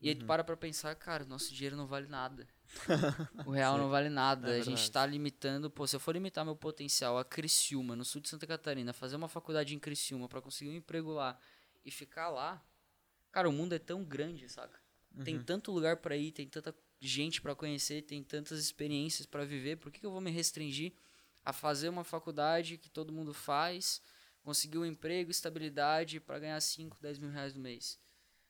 E aí tu para pra pensar, cara, nosso dinheiro não vale nada. O real não vale nada. É a gente tá limitando, pô, se eu for limitar meu potencial a Criciúma, no sul de Santa Catarina, fazer uma faculdade em Criciúma pra conseguir um emprego lá e ficar lá, cara, o mundo é tão grande, saca? Tem tanto lugar pra ir, tem tanta gente pra conhecer, tem tantas experiências pra viver, por que, que eu vou me restringir a fazer uma faculdade que todo mundo faz, conseguir um emprego, estabilidade pra ganhar 5, 10 mil reais no mês?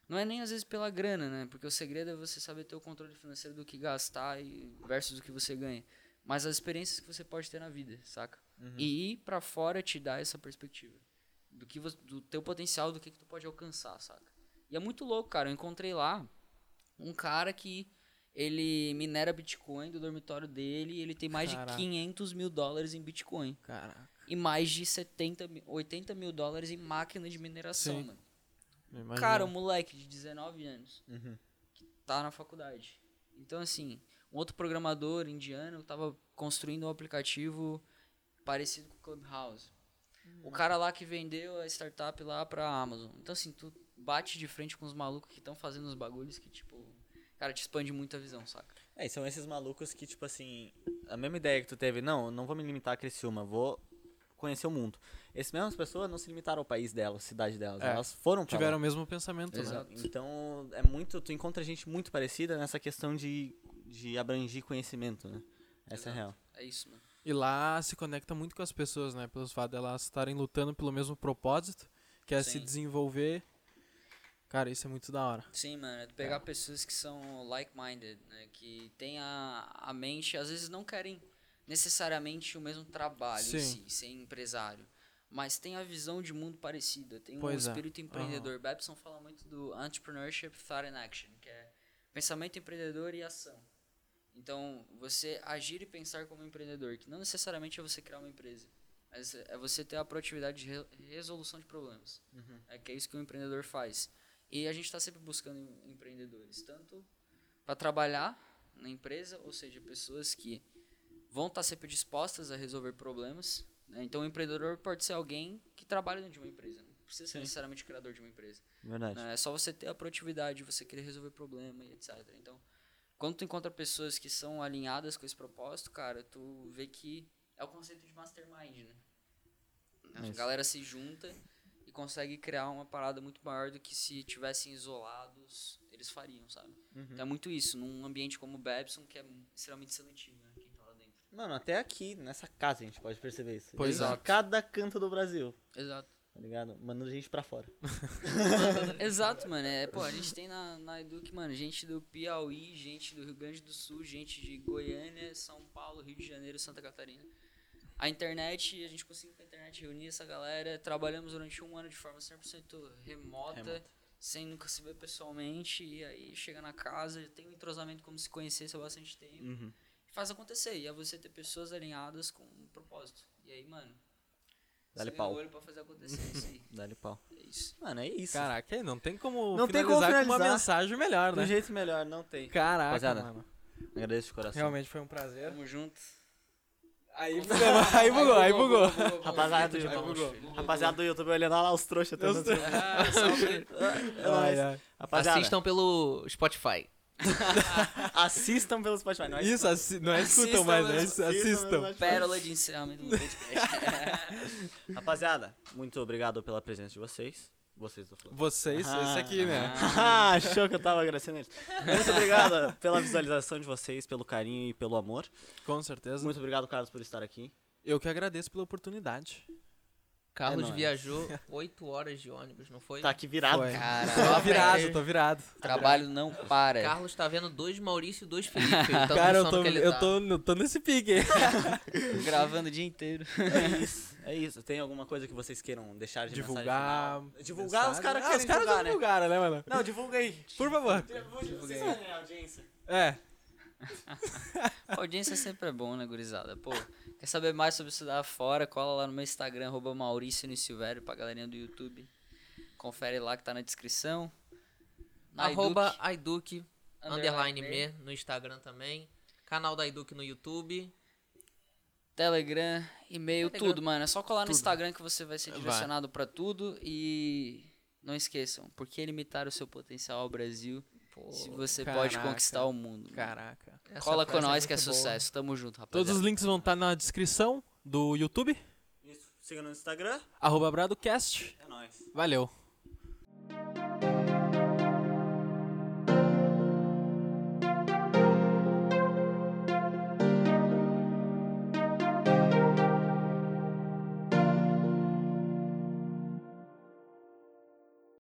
Não é nem às vezes pela grana, né? Porque o segredo é você saber ter o controle financeiro do que gastar e versus do que você ganha. Mas as experiências que você pode ter na vida, saca? E ir pra fora te dá essa perspectiva. Do que você, do teu potencial, do que, que tu pode alcançar, saca? E é muito louco, cara. Eu encontrei lá um cara que ele minera Bitcoin do dormitório dele e ele tem mais Caraca. de 500 mil dólares em Bitcoin. Caraca. E mais de 70, mil- 80 mil dólares em máquina de mineração, Sim. mano. Cara, um moleque de 19 anos Uhum. que tá na faculdade. Então, assim, um outro programador indiano tava construindo um aplicativo parecido com o Clubhouse. O cara lá que vendeu a startup lá pra Amazon. Então, assim, tu bate de frente com os malucos que estão fazendo os bagulhos que, tipo, cara, te expande muito a visão, saca? É, e são esses malucos que, tipo assim, a mesma ideia que tu teve, não, não vou me limitar a Criciúma, vou conhecer o mundo. Essas mesmas pessoas não se limitaram ao país delas, cidade delas, É, elas foram pra Tiveram lá. o mesmo pensamento, né? Exato. Então, é muito, tu encontra gente muito parecida nessa questão de, de abranger conhecimento, né? Essa é a real. É isso, mano. E lá se conecta muito com as pessoas, né? Pelos fato delas estarem lutando pelo mesmo propósito, que é se Sim. desenvolver. Cara, isso é muito da hora. Sim, mano, é pegar pessoas que são like-minded, né? Que tem a, a mente, às vezes não querem necessariamente o mesmo trabalho em Sim. si, ser empresário. Mas tem a visão de mundo parecida, tem um Pois é. espírito empreendedor. Babson fala muito do entrepreneurship thought and action, que é pensamento empreendedor e ação. Então, você agir e pensar como empreendedor, que não necessariamente é você criar uma empresa, mas é você ter a proatividade de re- resolução de problemas. É que é isso que o empreendedor faz. E a gente está sempre buscando em- empreendedores, tanto para trabalhar na empresa, ou seja, pessoas que vão estar sempre dispostas a resolver problemas. né? Então, o empreendedor pode ser alguém que trabalha dentro de uma empresa, não precisa ser necessariamente criador de uma empresa. Verdade. né? É só você ter a proatividade, você querer resolver problema e etc. Então, quando tu encontra pessoas que são alinhadas com esse propósito, cara, tu vê que é o conceito de mastermind, né? A galera se junta consegue criar uma parada muito maior do que se tivessem isolados, eles fariam, sabe? Então é muito isso, num ambiente como o Babson, que é extremamente seletivo, né? Quem tá lá dentro. Mano, até aqui, nessa casa, a gente pode perceber isso. Pois é. cada canto do Brasil, Exato. tá ligado? Mandando gente pra fora. Exato, mano. É, pô, a gente tem na, na Eduque, mano, gente do Piauí, gente do Rio Grande do Sul, gente de Goiânia, São Paulo, Rio de Janeiro, Santa Catarina. A internet, a gente conseguiu com a internet reunir essa galera. Trabalhamos durante um ano de forma 100% remota, Remota. sem nunca se ver pessoalmente. E aí chega na casa, tem um entrosamento como se conhecesse há bastante tempo. Uhum. E faz acontecer. E é você ter pessoas alinhadas com um propósito. E aí, mano. Dá-lhe pau. olho pra fazer acontecer isso aí. Dá-lhe pau. É isso. Mano, é isso. Caraca, não tem como Não tem finalizar como com uma finalizar. mensagem melhor, Do né? jeito melhor, não tem. Caraca, Rapaziada, mano. Agradeço de coração. Realmente foi um prazer. Tamo junto. Aí bugou, aí bugou, aí bugou. Rapaziada, bugou. filho. Rapaziada do YouTube olhando lá os trouxas. Os tentando- Ah, É. Rapaziada, Assistam pelo Spotify. assistam pelo Spotify. Não é Isso, assi- não é escutam mais. Isso, Assistam Assistam. Pérola de encerramento do podcast. Rapaziada, muito obrigado pela presença de vocês. Vocês do Flow. Vocês, esse aqui, né? Ah, achou que eu tava agradecendo eles. Muito obrigado pela visualização de vocês, pelo carinho e pelo amor. Com certeza. Muito obrigado, Carlos, por estar aqui. Eu que agradeço pela oportunidade. Carlos nóis. viajou 8 horas de ônibus, não foi? Tá aqui virado. Foi. Cara, Tô virado, tô virado. trabalho não para. Carlos tá vendo dois Maurício e dois Felipe. Tanto Cara, eu tô, eu tá. tô, tô nesse pique. Gravando o dia inteiro. É isso, é isso. Tem alguma coisa que vocês queiram deixar de Divulgar. Divulgar, os caras ah, querem os caras divulgar, né? divulgaram, né, mano? Não, divulga aí. Por favor. Vocês fazem a audiência. É. A audiência sempre é bom, né, gurizada? Pô, quer saber mais sobre estudar fora? Cola lá no meu Instagram, arroba Maurício no Silvério, pra galerinha do YouTube. Confere lá que tá na descrição. Na Arroba Aiduque, underline underline me, no Instagram também. Canal da Aiduque no YouTube. Telegram, e-mail, Telegram. tudo, mano. É só colar no Tudo. Instagram que você vai ser direcionado pra tudo. E não esqueçam, por que limitar o seu potencial ao Brasil Pô, se você pode caraca. conquistar o mundo? Caraca. essa Cola com frase nós que é muito boa. sucesso. Tamo junto, rapaziada. Todos os links vão estar na descrição do YouTube. Isso. Siga no Instagram. Arroba BradoCast. É nóis. Valeu.